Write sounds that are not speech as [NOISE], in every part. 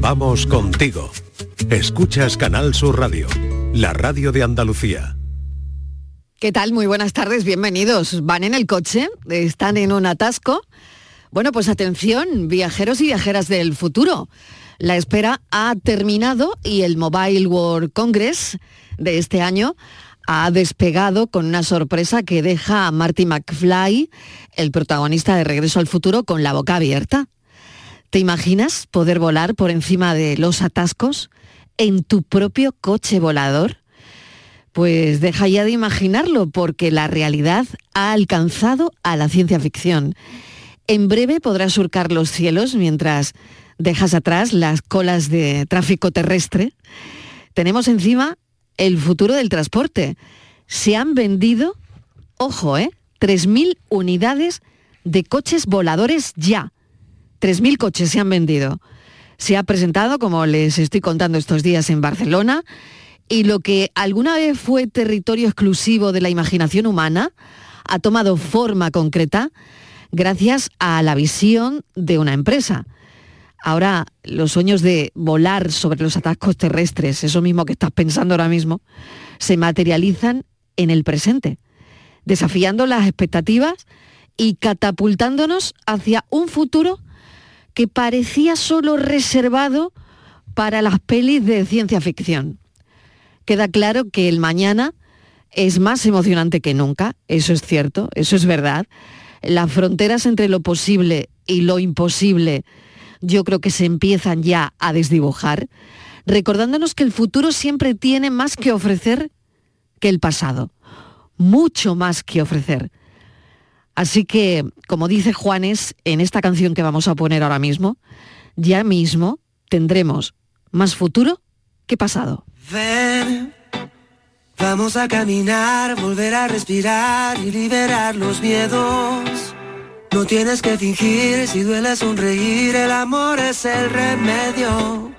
Vamos contigo. Escuchas Canal Sur Radio, la radio de Andalucía. ¿Qué tal? Muy buenas tardes, bienvenidos. ¿Van en el coche? ¿Están en un atasco? Bueno, pues atención, viajeros y viajeras del futuro. La espera ha terminado y el Mobile World Congress de este año ha despegado con una sorpresa que deja a Marty McFly, el protagonista de Regreso al Futuro, con la boca abierta. ¿Te imaginas poder volar por encima de los atascos en tu propio coche volador? Pues deja ya de imaginarlo porque la realidad ha alcanzado a la ciencia ficción. En breve podrás surcar los cielos mientras dejas atrás las colas de tráfico terrestre. Tenemos encima el futuro del transporte. Se han vendido, ojo, ¿eh? 3.000 unidades de coches voladores ya. 3.000 coches se han vendido. Se ha presentado, como les estoy contando estos días, en Barcelona, y lo que alguna vez fue territorio exclusivo de la imaginación humana ha tomado forma concreta gracias a la visión de una empresa. Ahora, los sueños de volar sobre los atascos terrestres, eso mismo que estás pensando ahora mismo, se materializan en el presente, desafiando las expectativas y catapultándonos hacia un futuro que parecía solo reservado para las pelis de ciencia ficción. Queda claro que el mañana es más emocionante que nunca, eso es cierto, eso es verdad. Las fronteras entre lo posible y lo imposible yo creo que se empiezan ya a desdibujar, recordándonos que el futuro siempre tiene más que ofrecer que el pasado, mucho más que ofrecer. Así que, como dice Juanes en esta canción que vamos a poner ahora mismo, ya mismo tendremos más futuro que pasado. Ven, vamos a caminar, volver a respirar y liberar los miedos. No tienes que fingir, si duele sonreír, el amor es el remedio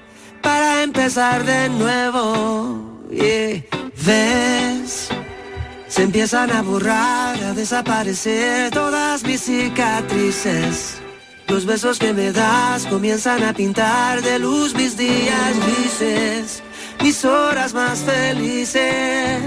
para empezar de nuevo. ¿Ves? Se empiezan a borrar, a desaparecer todas mis cicatrices. Los besos que me das comienzan a pintar de luz mis días grises, mis horas más felices.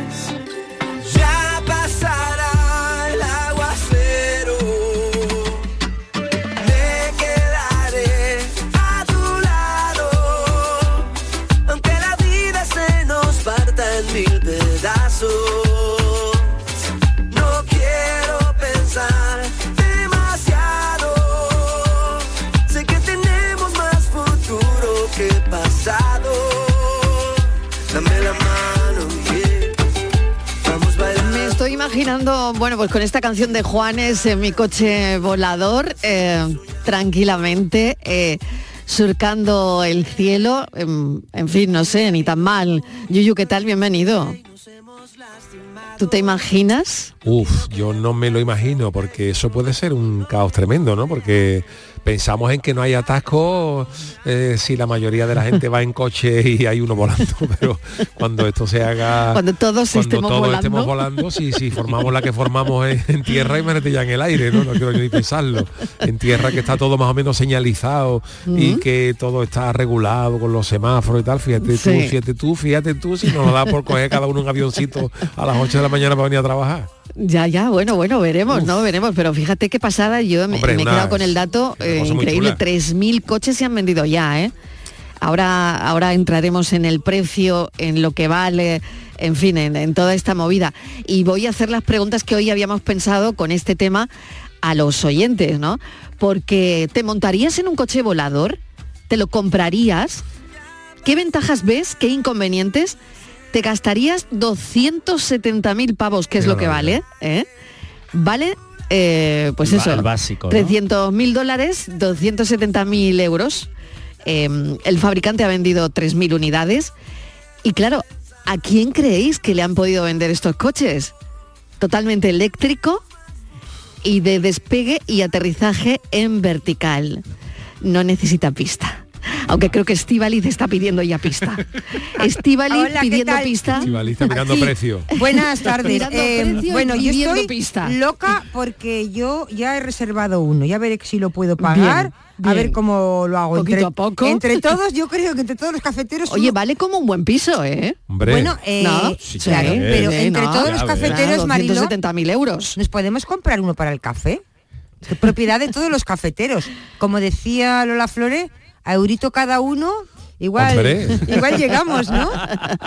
Imaginando, bueno, pues con esta canción de Juanes en mi coche volador, eh, tranquilamente, eh, surcando el cielo, em, en fin, no sé, ni tan mal. Yuyu, ¿qué tal? Bienvenido. ¿Tú te imaginas? Uf, yo no me lo imagino porque eso puede ser un caos tremendo, ¿no? Porque pensamos en que no hay atascos eh, si la mayoría de la gente va en coche y hay uno volando, [LAUGHS] pero cuando esto se haga... Cuando todos cuando estemos todos volando. estemos volando, si, si formamos la que formamos en, en tierra, imagínate ya en el aire, ¿no? No quiero ni pensarlo. En tierra que está todo más o menos señalizado y que todo está regulado con los semáforos y tal, fíjate Sí. tú, fíjate tú, fíjate tú, si nos da por coger cada uno un avioncito a las 8 de la mañana para venir a trabajar. Ya, ya, bueno, bueno, veremos, ¿no? Veremos, pero fíjate qué pasada, yo me, Hombre, me he quedado con el dato eh, increíble, chula. 3.000 coches se han vendido ya, ¿eh? Ahora, ahora entraremos en el precio, en lo que vale, en fin, en, en toda esta movida. Y voy a hacer las preguntas que hoy habíamos pensado con este tema a los oyentes, ¿no? Porque ¿te montarías en un coche volador? ¿Te lo comprarías? ¿Qué ventajas ves? ¿Qué inconvenientes? ¿Te gastarías 270.000 pavos, que es lo que vale? ¿eh? Vale, eh, pues eso, el básico, ¿no? 300.000 dólares, 270.000 euros. Eh, el fabricante ha vendido 3.000 unidades. Y claro, ¿a quién creéis que le han podido vender estos coches? Totalmente eléctrico y de despegue y aterrizaje en vertical. No necesita pista. Aunque creo que Estivaliz está pidiendo ya pista. [LAUGHS] Estivaliz Hola, ¿qué pidiendo pista. Estivaliz está mirando Aquí. precio. [LAUGHS] Buenas tardes. Eh, precio bueno, y yo estoy pista. loca porque yo ya he reservado uno. Ya veré si lo puedo pagar. Bien, A ver cómo lo hago. Poquito entre, a poco. Entre [LAUGHS] todos, yo creo que entre todos los cafeteros. Oye, uno- vale como un buen piso, ¿eh? Hombre, bueno, eh, ¿No? Sí, claro, sí, pero entre no. todos los cafeteros, Marilo, 270.000 euros. ¿nos podemos comprar uno para el café? Propiedad de todos los cafeteros. Como decía Lola Flore, a eurito cada uno, igual, Hombre. igual llegamos, ¿no?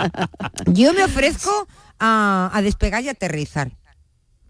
[LAUGHS] Yo me ofrezco a, a despegar y aterrizar.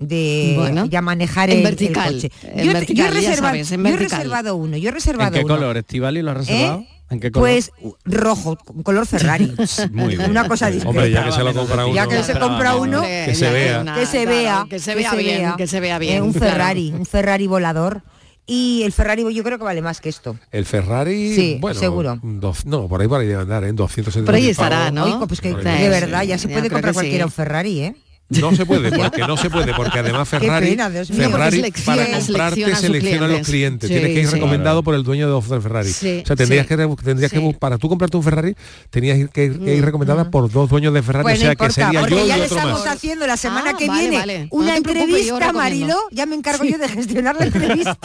De Bueno, ya manejar en el, el vertical, coche. en yo, vertical, yo he reservado, sabes, en yo he vertical. reservado uno, yo he ¿En reservado qué uno. color, Estivali, lo has reservado? ¿Eh? ¿En qué color? Pues rojo, color Ferrari. [LAUGHS] Muy bien. Una cosa. Hombre, ya que se lo compra uno. Ya que se compra uno, Hombre, Que se ya vea. que se vea, que se vea bien, que se vea bien. Eh, un claro. Ferrari, un Ferrari volador. Y el Ferrari yo creo que vale más que esto. El Ferrari, Sí, bueno, seguro. dos- no, por ahí por ahí debe andar, ¿eh? en 270 Por ahí estará, ¿no? Oigo, pues que de verdad ya se puede comprar cualquiera sí. un Ferrari, ¿eh? No se puede, porque no se puede, porque además [LAUGHS] Ferrari, pena, Dios mío. Ferrari Porque para selecciona, comprarte selecciona a los clientes. Sí, Tienes que ir sí. recomendado por el dueño de del Ferrari. Sí, o sea, tendrías sí. que tendrías que para tú comprarte un Ferrari tenías que ir, que ir recomendada por dos dueños de Ferrari, Pues o sea no que sería porque yo y ya le estamos más. haciendo la semana Ah, que vale, viene vale. una No entrevista. Marilo. Ya me encargo yo de gestionar la [LAUGHS] entrevista.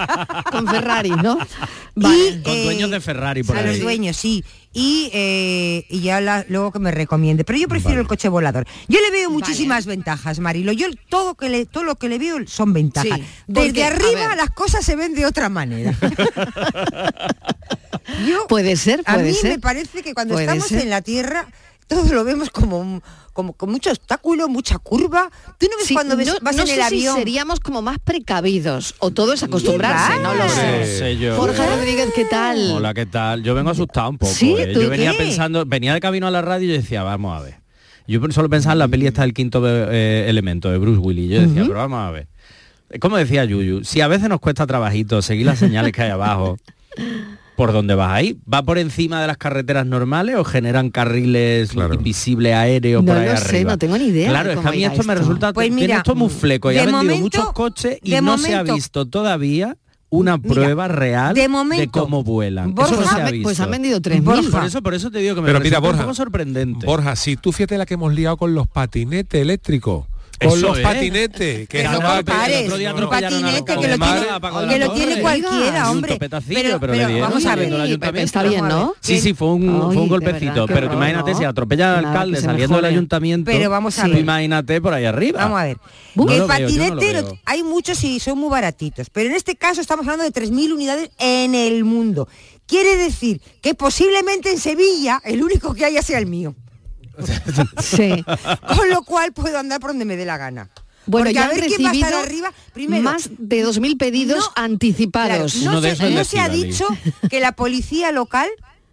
Con Ferrari, ¿no? Y, Vale. Con eh, dueños de Ferrari por a ahí. los dueños, sí. Y, eh, y ya la- luego que me recomiende. Pero yo prefiero Vale. el coche volador. Yo le veo muchísimas ventajas, Marilo. Yo todo que le, todo lo que le veo son ventajas. Sí, Desde porque, a arriba las cosas se ven de otra manera. [LAUGHS] yo, Puede ser, a puede mí ser. me parece que cuando estamos ser. en la Tierra todo lo vemos como, un- como con mucho obstáculo, mucha curva. Tú no ves Sí, cuando ves, no, vas no en sé el si avión. seríamos como más precavidos o todo es acostumbrarse, ¿Qué no lo sé. Hombre. No sé yo. Jorge Rodríguez, ¿qué tal? Hola, ¿qué tal? Yo vengo asustado un poco. ¿Sí? ¿eh? ¿Tú Yo venía qué? pensando, venía de camino a la radio y decía, vamos a ver. Yo solo pensaba en la peli esta del quinto eh, elemento de Bruce Willis. Yo decía, pero vamos a ver. Como decía Yuyu, si a veces nos cuesta trabajito seguir las señales que hay abajo, [LAUGHS] ¿por dónde vas ahí? ¿Va por encima de las carreteras normales o generan carriles Claro. invisibles aéreos No por ahí lo sé, no tengo ni idea Claro, de es que a mí esto me resulta Pues tiene mira, esto muy fleco y de ha vendido momento- muchos coches y de no se ha visto todavía una Mira, prueba real de de, momento, cómo vuelan. Borja, eso no se ha Pues visto. pues han vendido 3.000. Borja. Por eso, por eso te digo que me Pero mira, Borja, un poco sorprendente. Borja, si tú fíjate la que hemos liado con los patinetes eléctricos, con Eso los es. patinetes, que no pares, el otro día un atropellaron a patinete Rocco que lo tiene, que lo tiene cualquiera, hombre. pero vamos a ver. está bien. ¿no? Sí, sí, fue un, fue golpecito, pero imagínate si atropella al alcalde saliendo del ayuntamiento, Pero vamos a ver. imagínate por ahí arriba. Vamos a ver. El patinete hay muchos y son muy baratitos, pero en este caso estamos hablando de 3.000 unidades en el mundo. Quiere decir que posiblemente en Sevilla el único que haya sea el mío. Sí. Con lo cual puedo andar por donde me dé la gana. Bueno, Porque ya a han ver quién va a estar recibido arriba. Primero, más de 2.000 pedidos No, Claro, anticipados. no se, no ha dicho que la policía local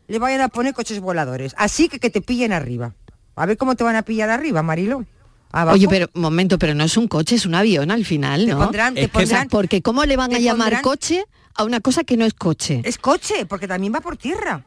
le vayan a poner coches voladores. Así que que te pillen arriba. A ver cómo te van a pillar arriba, Marilo. Abajo. Oye, pero un momento, pero no es un coche, es un avión al final, te ¿no? pondrán, te Es que O sea, pondrán- porque ¿cómo le van a llamar pondrán- coche a una cosa que no es coche? Es coche, porque también va por tierra.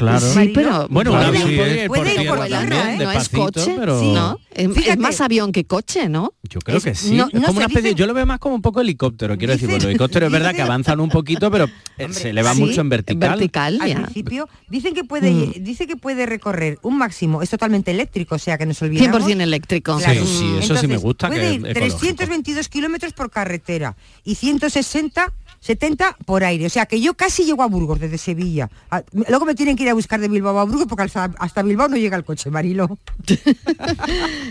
Claro. Sí, pero Bueno, un avión ¿eh? ir por Puede ir tierra por tierra, también, ¿eh? no es coche, pero... Sí. ¿no? Es, más avión que coche, ¿no? Yo creo Es- que sí. no- es como una especie, dice- yo lo veo más como un poco helicóptero, quiero decir, bueno, los helicópteros es verdad que [LAUGHS] avanzan un poquito, pero eh, Hombre, se le va Sí, mucho en vertical. vertical, Al ya. principio dicen que puede Mm. dice que puede recorrer un máximo, es totalmente eléctrico, o sea que nos olvidamos. 100% eléctrico. Claro. Sí, sí, eso sí me gusta, que Puede ir ecológico. 322 kilómetros por carretera y 160, 70 por aire. O sea que yo casi llego a Burgos desde Sevilla. Luego me tienen que ir a buscar de Bilbao a Burgos porque hasta, hasta Bilbao no llega el coche, Marilo. [LAUGHS]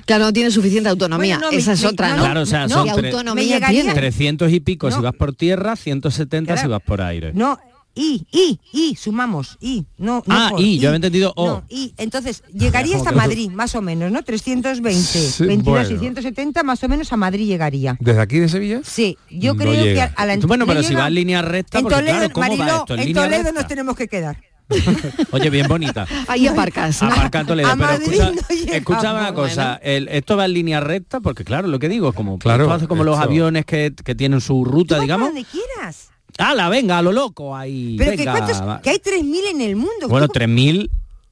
Claro, no tiene suficiente autonomía. Bueno, no, Esa me- es me- otra, no, ¿no? Claro, o sea, ¿Qué son Me autonomía llegaría- tiene? 300 y pico si No. vas por tierra, 170 si Claro. vas por aire. No, y, y, y, sumamos, y, no, no Ah, por, y, yo había entendido O. No, y, entonces, llegaría hasta Madrid, más o menos, ¿no? 320, Sí, 22 y bueno. 170, más o menos a Madrid llegaría. ¿Desde aquí de Sevilla? Sí, yo No creo que llega. a, a la Bueno, no pero si va en línea recta, en porque Toledo, claro, ¿cómo va esto? En en línea Toledo recta. nos tenemos que quedar. [LAUGHS] Oye, bien bonita. Ahí aparcas. Aparca Toledo, A pero Madrid escucha, no una cosa, el- esto va en línea recta, porque claro, lo que digo, como Claro, esto hace como los aviones que, que tienen su Tú ruta, digamos. donde quieras. ¡Hala, venga, a lo loco ahí! Pero que, venga, ¿cuántos- va. que hay 3.000 en el mundo. Bueno, Tú- 3.000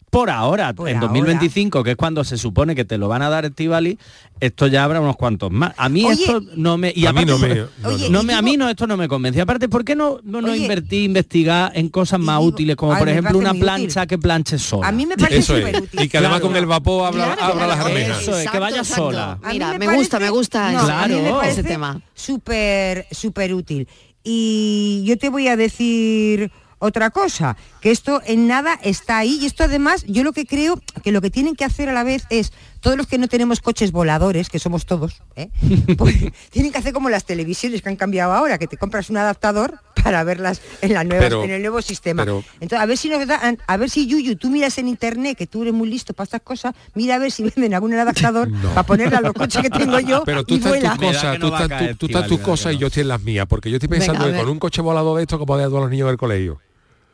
por ahora. Por en ahora. 2025, que es cuando se supone que te lo van a dar Estivali, esto ya habrá unos cuantos más. A mí Oye, esto no me... Y a mí no me... no, Oye, no y me, a mí no, esto no me convence. Aparte, ¿por qué no, no, no Oye, invertí, investigar en cosas más digo- útiles, como Ay, por ejemplo una plancha útil. que planche sola? A mí me parece Eso súper es. útil. Y que además Claro. con el vapor abra, Claro, abra las claro, armejas. Eso es, que vaya sola. Mira, me, parece- gusta, me gusta Claro. ese tema. súper súper útil. Y yo te voy a decir otra cosa, que esto en nada está ahí y esto además yo lo que creo que lo que tienen que hacer a la vez es todos los que no tenemos coches voladores, que somos todos, ¿eh? [LAUGHS] pues tienen que hacer como las televisiones que han cambiado ahora, que te compras un adaptador para verlas en la nueva, Pero- en el nuevo sistema. pero- Entonces, a ver si nos dan- a ver si Yuyu, tú miras en internet, que tú eres muy listo para estas cosas, mira a ver si venden algún adaptador [LAUGHS] para ponerle a los coches que tengo yo Pero tú y estás vuela. tus da cosas, tú estás, caer, tú, tú estás tus da cosas y no. yo estoy en las mías, porque yo estoy pensando Venga, que con un coche volador de esto que puede ayudar a los niños del colegio.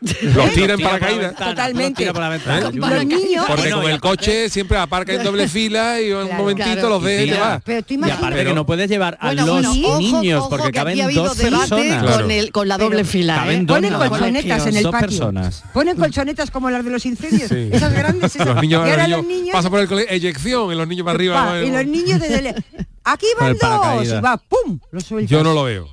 Los tiran Tira para caídas. ventana, Totalmente. los tira ventana, ¿Eh? Niños- Porque Bueno, con y el aparte- coche siempre aparca en doble fila y en un Claro. momentito Claro. los ves y te Tira. vas. Pero tú Y aparte Pero- que no puedes llevar a Bueno, los bueno, niños ojo, porque caben ha dos personas. Con, el, con la doble Pero- fila. ¿eh? ponen colchonetas en el patio. personas. Ponen colchonetas como las de los incendios. Sí. Esas grandes. Esas. Los niños, y los pasan por el colegio, eyección, y los niños para arriba. y los niños desde [LAUGHS] Aquí van dos. Y va, ¡pum! Lo. Yo no lo veo.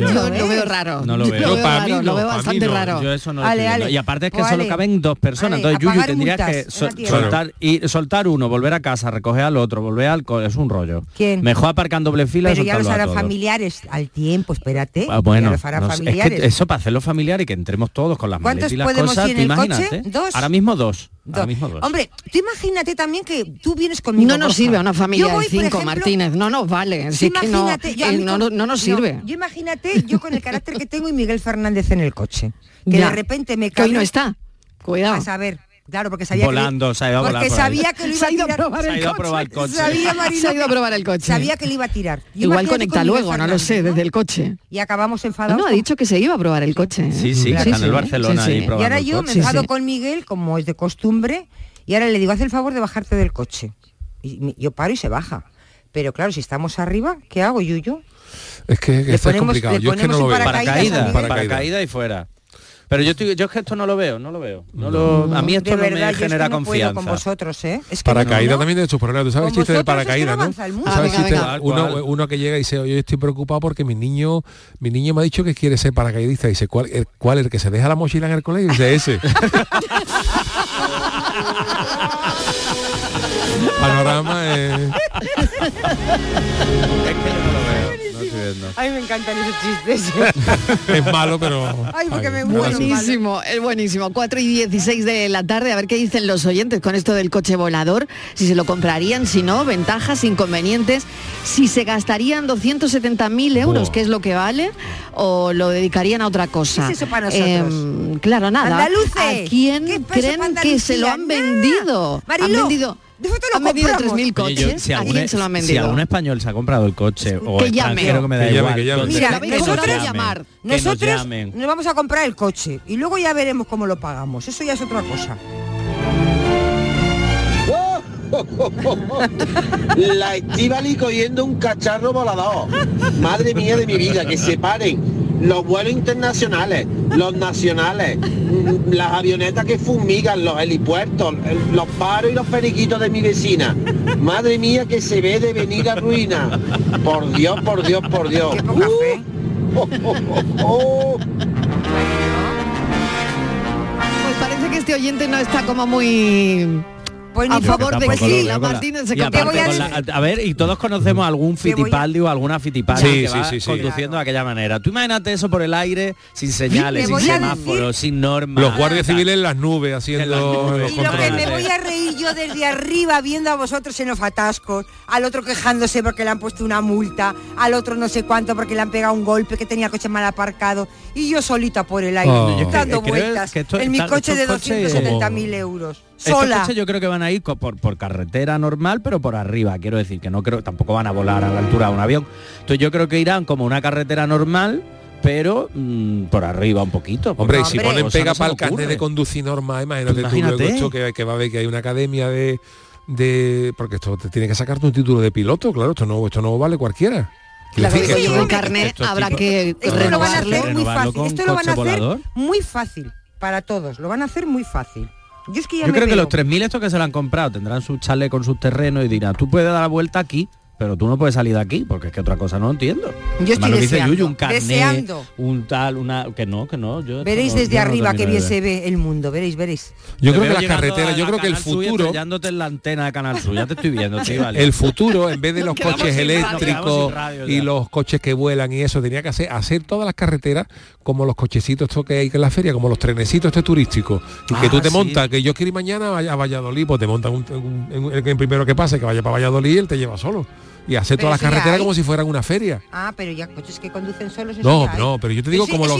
Yo no lo, veo raro. No lo veo. Lo veo para raro, mí lo no, veo para mí bastante no. raro. Yo eso no lo Ale, ale. Y aparte es que Pues, solo ale. caben dos personas. Ale, Entonces Yuyu pagar tendría multas que sol- soltar y soltar uno, volver a casa, recoger al otro, volver al co- es un rollo. ¿Quién? Mejor aparcar en doble fila y Pero ya los todos. familiares al tiempo, espérate. Ah, bueno, los no sé, es familiares. que eso para hacerlo familiar y que entremos todos con las ¿Cuántos maletas y las cosas, ir tú en el coche? imagínate. ¿Dos? Ahora mismo dos. Ahora Dos. mismo dos. Hombre, tú imagínate también que tú vienes conmigo. No nos Borja. sirve a una familia Yo voy, de cinco, ejemplo, Martínez. No nos vale. Es que no, eh, mí no, con- no- no nos sirve. yo imagínate yo con el carácter que tengo y Miguel Fernández en el coche. Que Ya. de repente me Que hoy no está. Cuidado. A saber, claro, porque sabía Volando, que se ha ido a porque volar por sabía que lo iba Se ha ido a tirar. probar Se ha el ido a coche. probar el coche. Sabía, Se ha ido a que- probar el coche. Sabía que le iba a tirar. Yo Igual conecta con luego, no lo sé, desde el coche. Y acabamos enfadados. No, ha dicho que se iba a probar el coche. Sí, sí, que Claro. está en el Barcelona sí, sí. Y ahora yo me enfado sí. con Miguel, como es de costumbre, y ahora le digo, haz el favor de bajarte del coche. Y yo paro y se baja. Pero claro, si estamos arriba, ¿qué hago, Yuyu? Es que, que es complicado. Yo es que no lo veo. paracaídas Paracaídas, y fuera. Pero yo estoy, yo es que esto no lo veo, no lo veo. No lo, a mí esto de no verdad, me yo es que genera no confianza. con vosotros, ¿eh? Es que Paracaídas no, también de sus problemas. ¿Tú sabes el chiste del paracaídas, no? Uno, que llega y dice, oye, estoy preocupado porque mi niño, mi niño me ha dicho que quiere ser paracaidista. Y dice, ¿cuál, el, cuál el que se deja la mochila en el colegio? Y dice, ese. [LAUGHS] Panorama eh, Es que yo no lo veo, no estoy viendo. Ay, me encantan esos chistes. [LAUGHS] es malo, pero... Ay, porque me ay, muero. gracioso. Buenísimo, es buenísimo. 4 y 16 de la tarde, a ver qué dicen los oyentes con esto del coche volador, si se lo comprarían, si no, ventajas, inconvenientes, si se gastarían 270.000 euros, Buah. que es lo que vale, o lo dedicarían a otra cosa. ¿Qué es eso para nosotros? Em, claro, nada. Andaluces, ¿A quién ¿qué es eso creen que se lo han vendido? Mariló, han vendido, han vendido compramos. 3.000 Oye, yo, coches. si, ¿A se lo han si vendido? algún español se ha comprado el coche o Que llame. extranjero que me da Que llame, igual, que llame. Mira, que nos nosotros- llamen, llamar. nos Nosotros nos vamos a comprar el coche y luego ya veremos cómo lo pagamos. Eso ya es otra cosa. La Estivali cogiendo un cacharro volador. Madre mía de mi vida, que se paren los vuelos internacionales, los [LAUGHS] nacionales, las avionetas que fumigan, los helipuertos, el- los paros y los periquitos de mi vecina. Madre mía, que se ve de venir a ruina. Por Dios, por Dios, por Dios. Oh, oh, oh, oh. Pues parece que este oyente no está como muy Pues a ni favor de la Martínez se voy a ver, y todos conocemos algún fitipaldi o alguna fitipaldi Sí, que sí, va sí, sí. conduciendo de aquella manera. Tú imagínate eso por el aire, sin señales, sin semáforos, sin normas. Los guardias civiles en las nubes En las haciendo nubes. los Y lo que me voy a reír yo desde arriba viendo a vosotros en los atascos, al otro quejándose porque le han puesto una multa, al otro no sé cuánto porque le han pegado un golpe, que tenía el coche mal aparcado, y yo solita por el aire, Oh. Dando vueltas que esto- en mi coche de estos coches- 270.000 euros. Estos Sola. coches yo creo que van a ir por, por carretera normal, pero por arriba, quiero decir, que no creo, tampoco van a volar a la altura de un avión. Entonces yo creo que irán como una carretera normal, pero mm, por arriba un poquito. Hombre, y si hombre. ponen pega no para el carnet de conducir normal, imagínate, tú Imagínate. luego esto que, que va a ver que hay una academia de de porque esto te tiene que sacarte un título de piloto, claro, esto no esto no vale cualquiera. Claro, que sí, el carnet habrá tipos- que Esto lo van a hacer muy fácil. Esto lo van a hacer volador. muy fácil para todos. Lo van a hacer muy fácil. Yo es que ya Yo me creo que los 3.000 estos que se lo han comprado tendrán su chalet con sus terrenos y dirán, tú puedes dar la vuelta aquí, pero tú no puedes salir de aquí, porque es que otra cosa no entiendo. Yo estoy Además, lo dice deseando, Yuyu, un carnet, deseando. un tal, una... Que no, que no. Yo Veréis no- desde yo no arriba que bien se ve el mundo, veréis, veréis. Yo Te creo que las carreteras, yo creo que el futuro, en la antena de Canal Sur, ya te estoy viendo, [LAUGHS] estoy vale. el futuro, en vez de los coches eléctricos radio y los coches que vuelan y eso, tenía que hacer, hacer todas las carreteras como los cochecitos estos que hay en la feria, como los trenecitos este turísticos. Y que Ah, tú te sí. montas, que yo quiero ir mañana a a Valladolid, pues te montas un, un- un- el, que primero que pase, que vaya para Valladolid, él te lleva solo. Y hacer Pero todas las carreteras como si fueran una feria. Ah, pero ya coches que conducen solos. No, no, pero yo te digo como los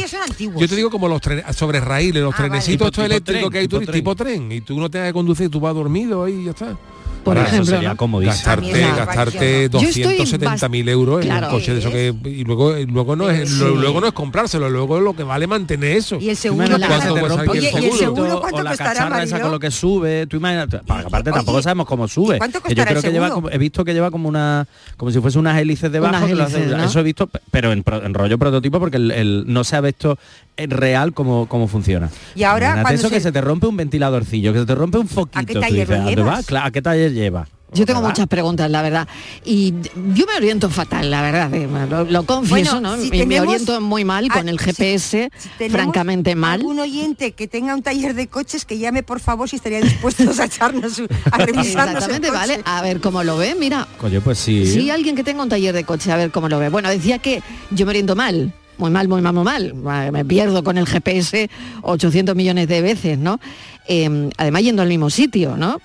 yo te digo como los trenes sobre raíles, los Ah, vale. trenecitos Tipo- estos tipo eléctricos tren, que hay tipo tú, tren. tipo tren y tú no te has de conducir, tú vas dormido ahí y ya está. Por Para- Eso ejemplo, sería ¿no? comodísimo. gastarte, gastarte aparición no. Yo estoy 270 mil euros en Claro. un coche de eso que y luego luego no es Sí. lo- luego no es comprárselo luego lo que vale mantener eso Y el seguro Imagínate Claro. que se ¿Cuánto te cuesta Oye, el ¿y el seguro? seguro cuánto o la costará, cacharra esa con lo que sube, tú imagínate, aparte Oye, tampoco sabemos cómo sube. ¿cuánto que yo creo el que lleva seguro? como, he visto que lleva como una como si fuese unas hélices debajo, Unas hélices, ¿no? eso he visto, pe- pero en, en rollo prototipo porque el, el- no se ha visto en real cómo, cómo funciona. Y ahora, cuando eso se- que se te rompe un ventiladorcillo, que se te rompe un foquito. ¿A qué tú taller dices, va? Claro, ¿A qué taller lleva? Yo tengo ¿Verdad? muchas preguntas, la verdad. Y yo me oriento fatal, la verdad. eh, Lo, lo confieso, Bueno, ¿no? si Y me tenemos- oriento muy mal con Ah, el si- GPS, si tenemos francamente mal. algún oyente que tenga un taller de coches que llame por favor si estaría dispuestos a echarnos un- a [LAUGHS] revisarnos el Exactamente, coche. vale. A ver cómo lo ve, mira. Coño, pues sí. Sí, alguien que tenga un taller de coche, a ver cómo lo ve. Bueno, decía que yo me oriento mal. Muy mal, muy mal, muy mal. Me pierdo con el GPS 800 millones de veces, ¿no? Eh, además yendo al mismo sitio, ¿no? [LAUGHS]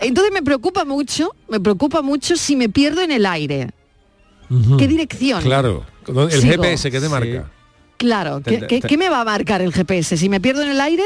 Entonces me preocupa mucho, me preocupa mucho si me pierdo en el aire. ¿Qué dirección? Claro, el Sigo. GPS que te Sí. marca. Claro, ¿qué, qué- qué me va a marcar el GPS? Si me pierdo en el aire,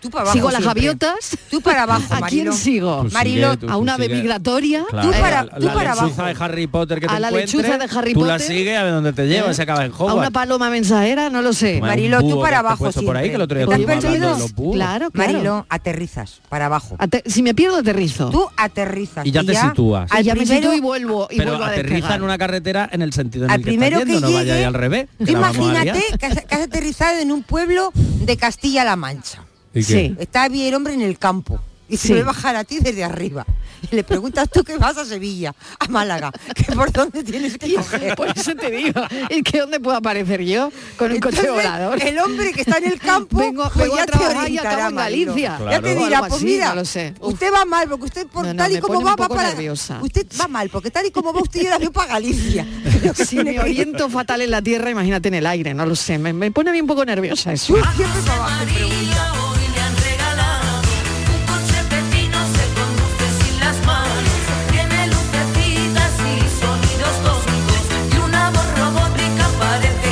Tú para abajo sigo a las siempre. gaviotas. Tú para abajo, [LAUGHS] ¿A quién sigo? Pues Marilo, sigue, tú- ¿A una ave migratoria? Claro, Tú para- la- tú la para lechuza abajo. de Harry Potter que A te la encuentres, lechuza de Harry tú la Potter. sigues a ver dónde te lleva, ¿Eh? se acaba en ¿A Hogwarts. una paloma mensajera? No lo sé. Marilo, tú para abajo puesto por ahí, que el otro día siempre. estuvimos ¿Te has. Claro, claro. Marilo, aterrizas para abajo. Ate- si me pierdo, aterrizo. Tú aterrizas. Y ya te sitúas. Y ya me primero- sitúo y vuelvo, y Pero vuelvo a aterriza en una carretera en el sentido en al el que primero estás que yendo, no vaya al revés. la a imagínate liar. que has, que has aterrizado en un pueblo de Castilla-La Mancha. ¿Y Sí. Está bien el hombre en el campo y se Sí. ve bajar a ti desde arriba. Y le preguntas tú que vas a Sevilla, a Málaga, que por dónde tienes que [LAUGHS] coger. [LAUGHS] Por eso te digo, es que ¿dónde puedo aparecer yo con un coche volador? El hombre que está en el campo, [LAUGHS] Vengo- pues vengo ya a te trabajar y orientará, acabo en. Galicia. Ya te dirá, pues así, mira, no lo sé. Uf. usted va mal porque usted por No, no, tal y como va va para nerviosa. Usted va mal porque tal y como va usted yo la para Galicia. Si me oriento fatal en la tierra, imagínate en el aire, no lo sé. Me, me pone a mí un poco nerviosa eso. Tú siempre para abajo pregunta.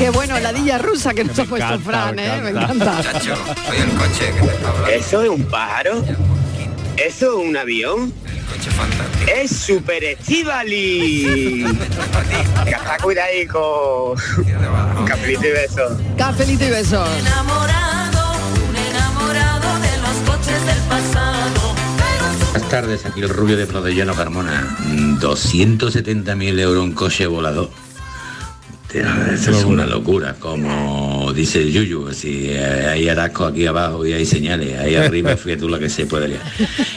Qué bueno, la dilla rusa que nos ha puesto encanta, Fran, me ¿eh? Me encanta. soy el coche que te está hablando. ¿Eso es un pájaro? ¿Eso es un avión? El coche fantástico. ¡Es Super Estivali! está cuidadico. Cafelito y beso. Cafelito y besos. enamorado, un enamorado de los coches del pasado. Buenas tardes, aquí el rubio de Prodellano Carmona. Mm, 270.000 euros un coche volador. Tío, Eso es una locura, como dice el Yuyu, si eh, hay atasco aquí abajo y hay señales, ahí arriba [LAUGHS] fíjate tú la que se puede liar.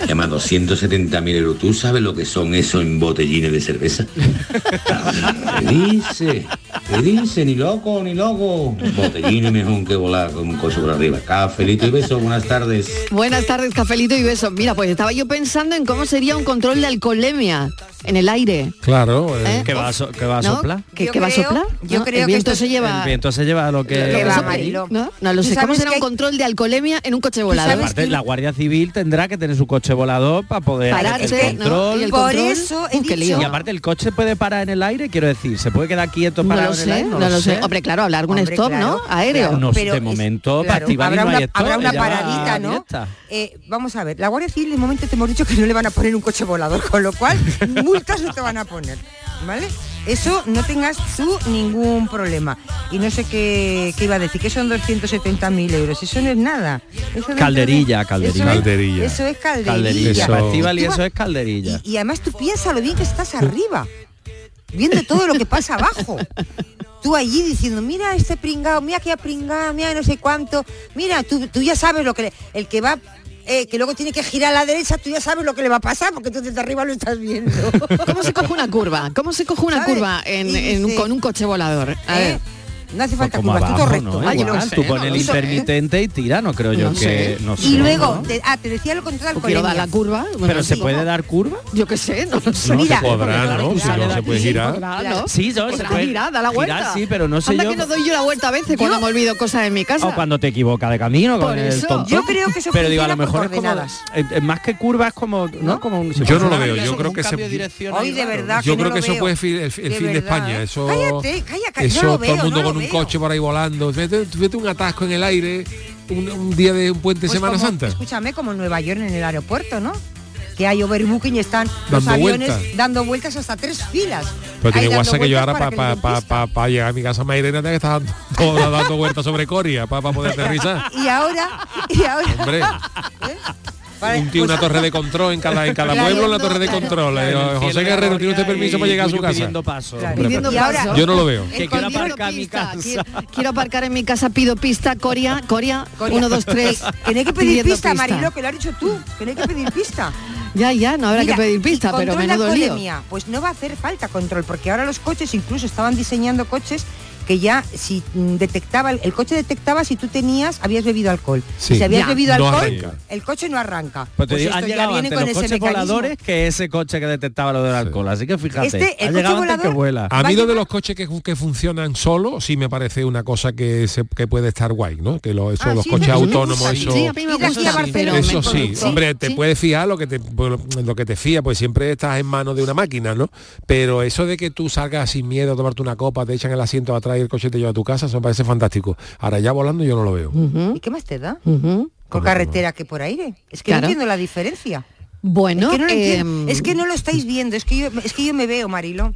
Además 270.000 euros, ¿tú sabes lo que son eso en botellines de cerveza? [LAUGHS] ¿Qué dice? ¿Qué dice? Ni loco, ni loco. Botellines mejor que volar con un coche por arriba. Cafelito y beso, buenas tardes. Buenas tardes, cafelito y besos. Mira, pues estaba yo pensando en cómo sería un control de alcoholemia en el aire. Claro, eh, ¿eh? ¿Qué va a, so- qué va a ¿No? soplar? ¿Qué, va a soplar? yo ¿No? creo el que esto se lleva... El viento se lleva lo que... lo que va, Marilo. allí, ¿no? No lo sé. ¿Cómo será que un control de alcoholemia en un coche volador? Aparte, la Guardia Civil tendrá que tener su coche volador para poder Pararse, hacer el ¿no? control. Y el Por control, eso he ¡uh, dicho- lío! Y aparte el coche puede parar en el aire, quiero decir, se puede quedar quieto No lo sé, aire, no, lo sé. Hombre, claro, hablar algún Hombre, stop, claro, ¿no? Aéreo. claro. No, Pero de momento, claro, para activar habrá no una, hay stop, habrá una ya va paradita, ¿no? Eh, vamos a ver, la Guardia Civil de momento te hemos dicho que no le van a poner un coche volador, con lo cual [LAUGHS] multas no te van a poner, ¿vale? Eso no tengas tú ningún problema. Y no sé qué, qué iba a decir, que son 270.000 euros, eso no es nada. Eso de- Calderilla, eso calderilla. es- Calderilla. Eso es calderilla. Calderilla. Eso- y eso es calderilla. Y, y además tú piénsalo bien que estás arriba. Viendo todo lo que pasa abajo. Tú allí diciendo, mira este pringao, mira que ha pringado, mira no sé cuánto, mira, tú, tú ya sabes lo que le- el que va eh, que luego tiene que girar a la derecha, tú ya sabes lo que le va a pasar porque tú desde arriba lo estás viendo. ¿Cómo se coge una curva? ¿Cómo se coge una ¿Sabes? curva en, dice- con un coche volador? A ¿Eh? ver. No hace falta como curvas, tú todo abajo, recto. ¿no? Ay, Igual, no sé, tú no pones el sé. intermitente y tira, no creo yo No que... sé. No sé, Y luego, ¿no? te- ah, te decía lo contrario quiero dar la curva. Pero se puede dar curva. Yo qué sé, no lo sé. No Mira, se podrá, ¿no? Si no se puede sí, girar. Claro. Sí, yo se puede girar, da la vuelta. girar, sí, pero no sé Anda yo. que no doy yo la vuelta a veces cuando me olvido cosas en mi casa. O cuando te equivocas de camino con el. Yo creo que eso Pero digo, a lo mejor es como eh, eh, más que curva es como no, como un Yo no lo veo, yo creo que se- Hoy de verdad Yo creo que eso fue el fin, de España. Eso, Cállate, calla, calla, eso yo no lo todo el veo, mundo con un coche por ahí volando. Vete un atasco en el aire un, un día de un puente Pues Semana como- Santa. Escúchame, como en Nueva York en el aeropuerto, ¿no? Que hay overbooking y están los Dando aviones vueltas. dando vueltas hasta tres filas. Pero tiene WhatsApp que yo ahora para para pa, pa, pa, llegar a mi casa Mairena que estar dando, [LAUGHS] dando vueltas sobre Coria para poder aterrizar. Y ahora, y ahora. Hombre, Vale, un tío, pues- una torre de control en cada, en cada Claro, pueblo, una torre de claro, control. Eh, Claro, José Guerrero, ¿tiene usted permiso y para llegar a su casa? pidiendo paso. Claro. Hombre, Pidiendo ahora- paso. Yo no lo veo. Que quiero aparcar mi pista. casa. Quiero, quiero aparcar en mi casa, pido pista, Coria, Coria, Coria. uno, dos, tres. [LAUGHS] Que pedir pista, Marilo, que lo has dicho tú, hay que pedir pista. Ya, ya, no habrá Mira, que pedir pista, pero menudo lío. Pues no va a hacer falta control, porque ahora los coches incluso estaban diseñando coches que ya si mm, detectaba, el coche detectaba si tú tenías, habías bebido alcohol. Sí. Si habías Ya. bebido No alcohol, arranca. el coche no arranca. Pues te Pues digo, esto han ya viene con los ese coches mecanismo. voladores que ese coche que detectaba lo del alcohol. Así que fíjate, Este, el ha coche llegado antes que volador- vuela. A mí lo de los coches que, que funcionan solos sí me parece una cosa que, se, que puede estar guay, ¿no? Que lo- eso, Ah, los sí, coches autónomos, sí, eso, eso sí, hombre, te sí. puedes fiar lo que te lo que te fía, pues siempre estás en manos de una máquina, ¿no? Pero eso de que tú salgas sin miedo a tomarte una copa, te echan el asiento atrás y el coche te lleva a tu casa, eso me parece fantástico. Ahora ya volando yo no lo veo. ¿Y qué más te da? ujú. Por carretera que por aire. Es que Claro. no entiendo la diferencia. Bueno, es, que no lo em, Es que no lo estáis viendo, es que yo, es que yo me veo, Marilo.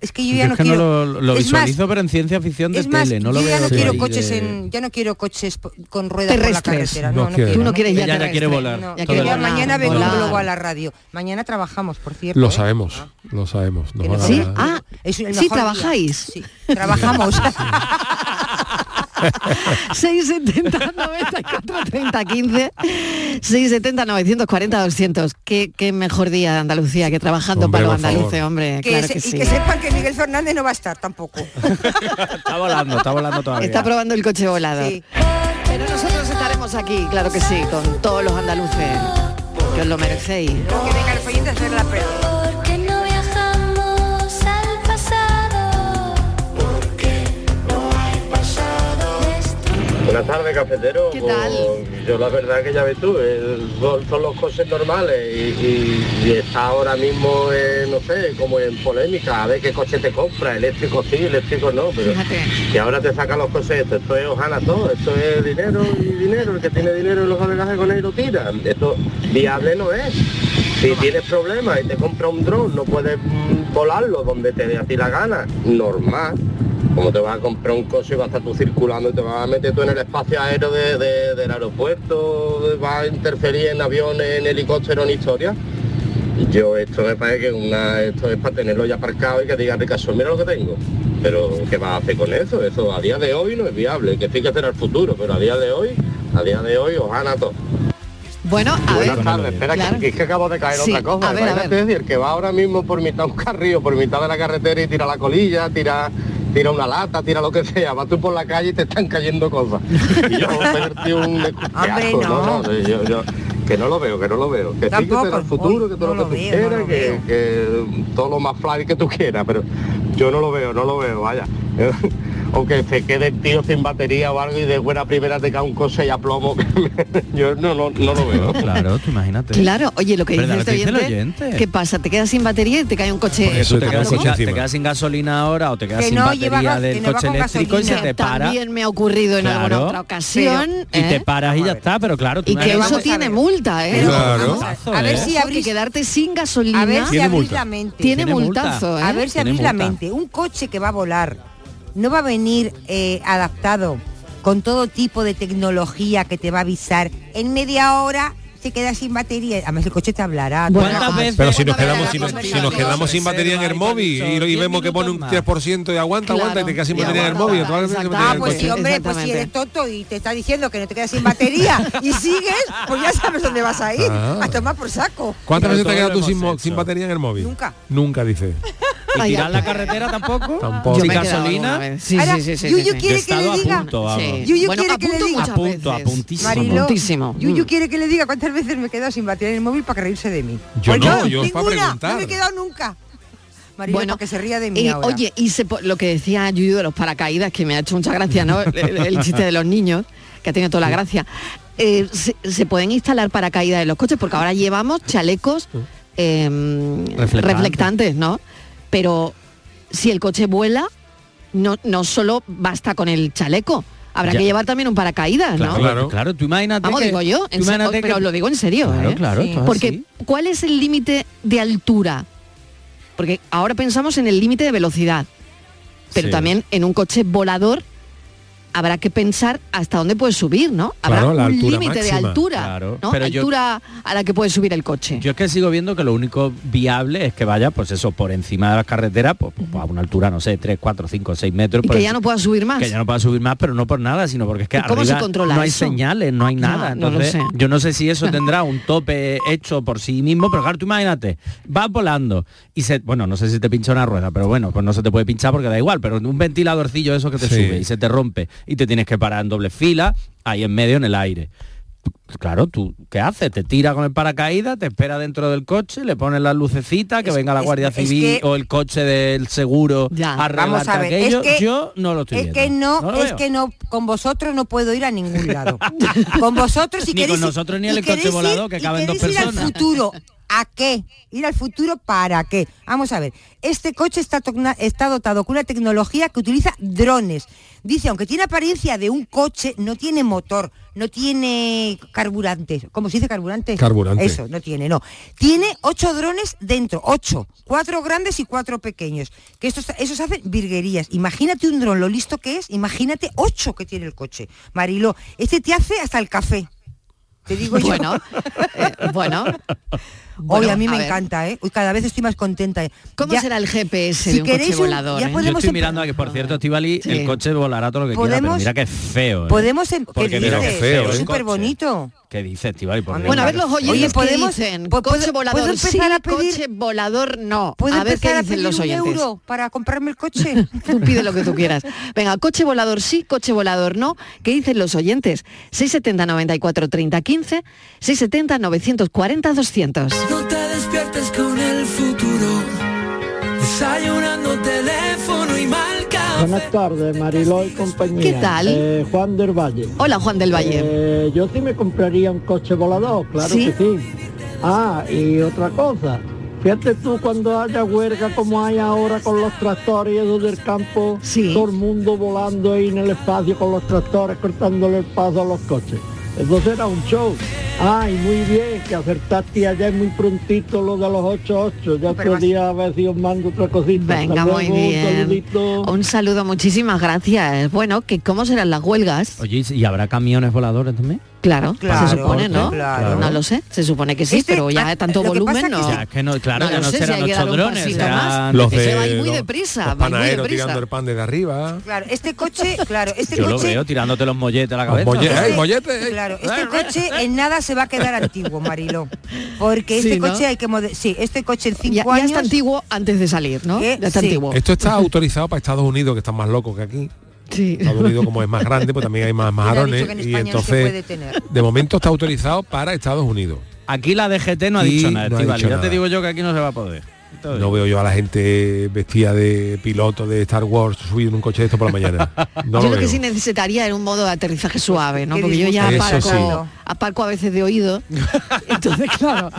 Es que yo Yo ya es no que quiero. no lo, lo es más, visualizo, pero en ciencia ficción de es más, tele, no lo yo ya veo no quiero coches de- en, ya no quiero coches con ruedas por la carretera. No No, no, quiere. quiero. Tú no quieres ya Ella ya terrestre. quiere volar. No, Ya quiere ya volar, mañana vengo volar. luego a la radio. Mañana trabajamos, por cierto. Lo ¿eh? sabemos, lo sabemos. Sí, ah, Es el sí, trabajáis. Sí, trabajamos. [LAUGHS] [LAUGHS] 670 94 30 15 670 940 200 ¿Qué, qué mejor día de Andalucía que trabajando Hombre, para los andaluces, hombre, Que claro se- que y sí. que sepan que Miguel Fernández no va a estar tampoco. Está volando, está volando todavía. Está probando el coche volador. Sí. Pero nosotros estaremos aquí, claro que sí, con todos los andaluces, que os lo merecéis. Que vengan los oyentes a hacer la prueba. Buenas tardes, cafetero. ¿Qué tal? Pues, yo la verdad que ya ves tú, son, los coches normales y, y- y está ahora mismo, eh, no sé, como en polémica, a ver qué coche te compra, eléctrico sí, eléctrico no, pero Fíjate. que ahora te sacan los coches, esto, esto es Ojana todo, esto es dinero y dinero, el que tiene dinero y los alegajes con él lo tira, esto viable no es. Si tienes problemas y te compra un dron, no puedes mm, volarlo donde te dé a ti la gana, normal. Como te vas a comprar un coche y vas a estar tú circulando y te vas a meter tú en el espacio aéreo de- de- del aeropuerto, vas a interferir en aviones, en helicópteros, en historia. Yo esto me parece que una, esto es para tenerlo ya aparcado y que diga Ricasso, mira lo que tengo. Pero ¿qué vas a hacer con eso? Eso a día de hoy no es viable, que sí que será el futuro, pero a día de hoy, a día de hoy, ojalá todo. Bueno, a Buenas ver, tardes, espera Claro. que, es que acabo de caer Sí, otra cosa. a ver, a ver. decir que va ahora mismo por mitad de un carrillo, por mitad de la carretera y tira la colilla, tira tira una lata, tira lo que sea, vas tú por la calle y te están cayendo cosas. Y yo perdí un [LAUGHS] Hombre, escupiazo, no. no, yo, yo- que no lo veo, que no lo veo. Que sí que será el futuro, hoy que todo no lo que tú veo, no quieras, lo que, que todo lo más fly que tú quieras, pero yo no lo veo, no lo veo, vaya. O que se quede el tío sin batería o algo y de buena primera te cae un coche y a plomo. [LAUGHS] yo no, no, no lo veo. Claro, tú imagínate. Claro, oye, lo que dice este oyente, oyente. ¿qué pasa? ¿Te quedas sin batería y te cae un coche? Eso te quedas, sin, coche ga- te encima. quedas sin gasolina ahora o te quedas Que sin no batería lleva del no coche eléctrico y se te para. También me ha ocurrido en alguna otra ocasión. Y te ¿eh? paras y ya está, pero claro, tú Y que eso tiene ver. multa, ¿eh? Claro. a, ver ¿eh? si abrís, quedarte sin gasolina a ver si Tiene abrís la mente. tiene, Tiene multa. multazo, ¿eh? A ver si abrís la mente. Un coche que va a volar no va a venir eh, adaptado con todo tipo de tecnología que te va a avisar en media hora se queda sin batería. Además el coche te hablará. ¿Cuántas te- veces? Pero si nos quedamos sin, la si nos conversación, quedamos sin batería en el móvil y, aviso, y 10 vemos que pone un minutos 3% y aguanta, aguanta y te quedas sin batería en el móvil. Ah, pues sí, hombre, pues si eres tonto y te está diciendo que no te quedas sin batería y sigues, pues ya sabes dónde vas a ir. Ah. A tomar por saco. ¿Cuántas veces te has todo quedado lo tú sin batería en el móvil? Nunca. Nunca, dice. [LAUGHS] ¿Y Ay, tirar la carretera tampoco? Tampoco. Yo ¿Sin me he quedado gasolina? Sí, Ahora, Yuyu quiere que le diga. punto. Yuyu bueno, quiere a que le diga. A punto, Puntísimo. Yuyu Mm. quiere que le diga cuántas veces me he quedado sin batería en el móvil para que reírse de mí. Yo Pues no, yo es para ninguna, preguntar. No me he quedado nunca. Mariló, Bueno, que se ría de mí y, ahora. oye, y se lo que decía Yuyu de los paracaídas, que me ha hecho mucha gracia, ¿no? [LAUGHS] El, el chiste de los niños, que ha tenido toda la gracia. Eh, se, se pueden instalar paracaídas en los coches, porque ahora llevamos chalecos eh, Reflectantes. reflectantes, ¿no? Pero si el coche vuela, no, no solo basta con el chaleco. Habrá Ya. que llevar también un paracaídas, Claro, ¿no? claro, claro, tú imagínate Vamos, que- digo yo, tú imagínate pero que- lo digo en serio, Claro, ¿eh? claro, Sí. Porque. ¿cuál es el límite de altura? Porque ahora pensamos en el límite de velocidad, pero Sí. también en un coche volador habrá que pensar hasta dónde puedes subir, ¿no? Habrá Claro, la un límite de altura, Claro, ¿no? pero yo- altura a la que puede subir el coche. Yo es que sigo viendo que lo único viable es que vaya, pues eso, por encima de las carreteras, pues, pues, a una altura, no sé, 3, 4, 5, 6 metros. y que ya no pueda subir más. que ya no pueda subir más, pero no por nada, sino porque es que ¿Y cómo se arriba controla no hay eso? señales, no hay No, nada. no lo Entonces, sé. yo no sé si eso [LAUGHS] tendrá un tope hecho por sí mismo, pero claro, tú imagínate, vas volando y se, bueno, no sé si te pincha una rueda, pero bueno, pues no se te puede pinchar porque da igual, pero un ventiladorcillo eso que te Sí. sube y se te rompe y te tienes que parar en doble fila, ahí en medio en el aire. Claro, tú, ¿qué haces? Te tira con el paracaídas, te espera dentro del coche, le pones las lucecitas, que Es- venga la es- Guardia es Civil que- o el coche del seguro Ya. a Vamos a arreglarte ver, aquello. es que, Yo no lo estoy es viendo. que no, es veo. que no, con vosotros no puedo ir a ningún lado. [LAUGHS] con vosotros si Ni con queréis nosotros ni el coche ir- que y caben dos queréis ir al personas. futuro. [LAUGHS] ¿A qué? Ir al futuro para qué? Vamos a ver, este coche está, dotado con una tecnología que utiliza drones. Dice, aunque tiene apariencia de un coche, no tiene motor, no tiene carburante. ¿Cómo se dice carburante? Carburante. Eso, no tiene, no. Tiene ocho drones dentro, ocho. Cuatro grandes y cuatro pequeños. Que estos, esos hacen virguerías. Imagínate un dron, lo listo que es. Imagínate ocho que tiene el coche. Marilo, este te hace hasta el café. Te digo yo. Bueno, eh, bueno. [LAUGHS] Hoy Bueno, a mí me ver. encanta, ¿eh? Hoy cada vez estoy más contenta. ¿eh? ¿Cómo Ya- será el GPS si de un coche queréis un- volador? ya eh? Yo podemos estoy empe- mirando a que, por cierto, Estivali, Sí. el coche volará todo lo que quiera, pero Podemos- mira que es feo. ¿eh? Podemos... em- ¿Qué Porque dices? qué feo, Es ¿eh? súper bonito. ¿Qué dice Estivali? Por Bueno, a ver los oyentes Oye, podemos- dicen. ¿puedo- coche puedo volador empezar sí, a pedir- coche volador no. ¿Puedo A ver qué empezar a dicen pedir los un oyentes. euro para comprarme el coche? [LAUGHS] Tú pide lo que tú quieras. Venga, coche volador sí, coche volador no. ¿Qué dicen los oyentes? 670 94 30 15, 670 940 200. No te despiertes con el futuro, desayunando teléfono y marca. Buenas tardes, Mariló y compañía. ¿Qué tal? Eh, Juan del Valle. Hola, Juan del Valle. Eh, yo sí me compraría un coche volador, claro ¿Sí? que sí. Ah, y otra cosa. Fíjate tú cuando haya huelga como hay ahora con los tractores y eso del campo, Sí. todo el mundo volando ahí en el espacio con los tractores cortándole el paso a los coches. Eso será un show. Ay, muy bien, que acertaste ayer muy prontito lo de los 8-8. Ya Pero otro día a ver si os mando otra cosita. Venga, muy luego, bien. saludito. Un saludo, muchísimas gracias. Bueno, que ¿cómo serán las huelgas? Oye, ¿y habrá camiones voladores también? Claro, Claro, se supone, ¿no? claro. No lo sé, se supone que sí, Este- pero ya ah, tanto lo volumen no. Ya, es que no, claro, No ya lo no sé, si serán dar ocho drones, serán. Los se de va muy deprisa, los muy panaderos deprisa. tirando el pan desde arriba. Claro, este coche, claro, este Yo lo coche... veo tirándote los molletes a la Los cabeza. molle- Este- ¡Ey, mollete! ey! Claro, este coche en nada se va a quedar antiguo, Marilo. Porque Sí, este ¿no? coche hay que mode- sí, este coche en cinco Ya, ya años está antiguo antes de salir, ¿no? Eh, Ya está sí. antiguo. Esto está autorizado para Estados Unidos, que están más locos que aquí. Sí. Estados Unidos como es más grande, pues también hay más [LAUGHS] ¿Quién ha dicho marones que en y no entonces tener? de momento está autorizado para Estados Unidos. Aquí la DGT no ha Y dicho nada, no ha dicho Ya te nada. digo yo que aquí no se va a poder. No veo yo a la gente vestida de piloto de Star Wars subido en un coche de esto por la mañana. [LAUGHS] No yo lo lo que sí necesitaría era un modo de aterrizaje suave, ¿no? Porque yo ya aparco, sí. aparco a veces de oído. [LAUGHS] Entonces, claro,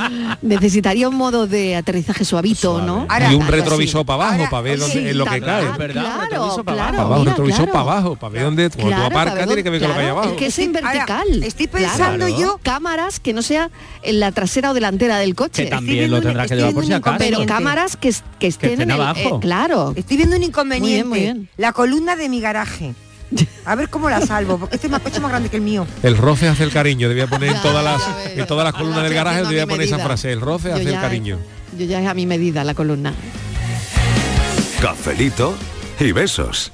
necesitaría un modo de aterrizaje suavito, Suave. ¿no? Ahora- y un retrovisor para abajo Ahora, para ver dónde Sí, es lo que cae. Es verdad, un claro, retrovisor para claro, abajo. Para abajo, un mira, retrovisor claro. para abajo, para ver dónde cuando Claro, tú aparcas tiene que ver dónde- lo que hay claro, abajo. Es que es en Ahora, vertical. estoy Claro. pensando yo- cámaras que no sea en la trasera o delantera del coche. Que también lo tendrás que llevar por si acaso. pero inconveniente. Cámaras que, que estén estén en el, abajo. eh, claro. Estoy viendo un inconveniente. Muy bien, muy bien. La columna de mi garaje. A ver cómo la salvo, porque este es más coche más grande que el mío. El roce hace el cariño. Debía poner en todas las, en todas las columnas del garaje, debía poner esa frase. El roce Yo hace el cariño. Yo ya es a mi medida la columna. Cafelito y besos.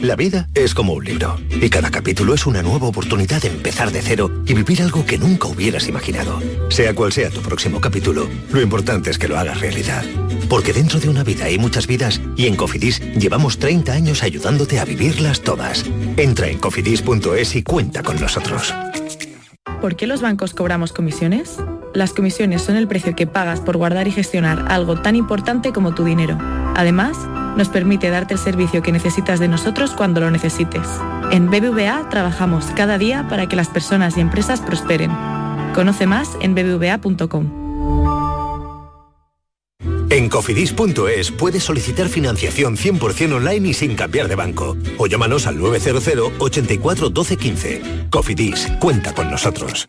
La vida es como un libro y cada capítulo es una nueva oportunidad de empezar de cero y vivir algo que nunca hubieras imaginado. Sea cual sea tu próximo capítulo, lo importante es que lo hagas realidad. Porque dentro de una vida hay muchas vidas y en Cofidis llevamos 30 años ayudándote a vivirlas todas. Entra en cofidis.es y cuenta con nosotros. ¿Por qué los bancos cobramos comisiones? Las comisiones son el precio que pagas por guardar y gestionar algo tan importante como tu dinero. Además, nos permite darte el servicio que necesitas de nosotros cuando lo necesites. En BBVA trabajamos cada día para que las personas y empresas prosperen. Conoce más en bbva.com. En cofidis.es puedes solicitar financiación 100% online y sin cambiar de banco. O llámanos al 900 84 12 15. Cofidis, cuenta con nosotros.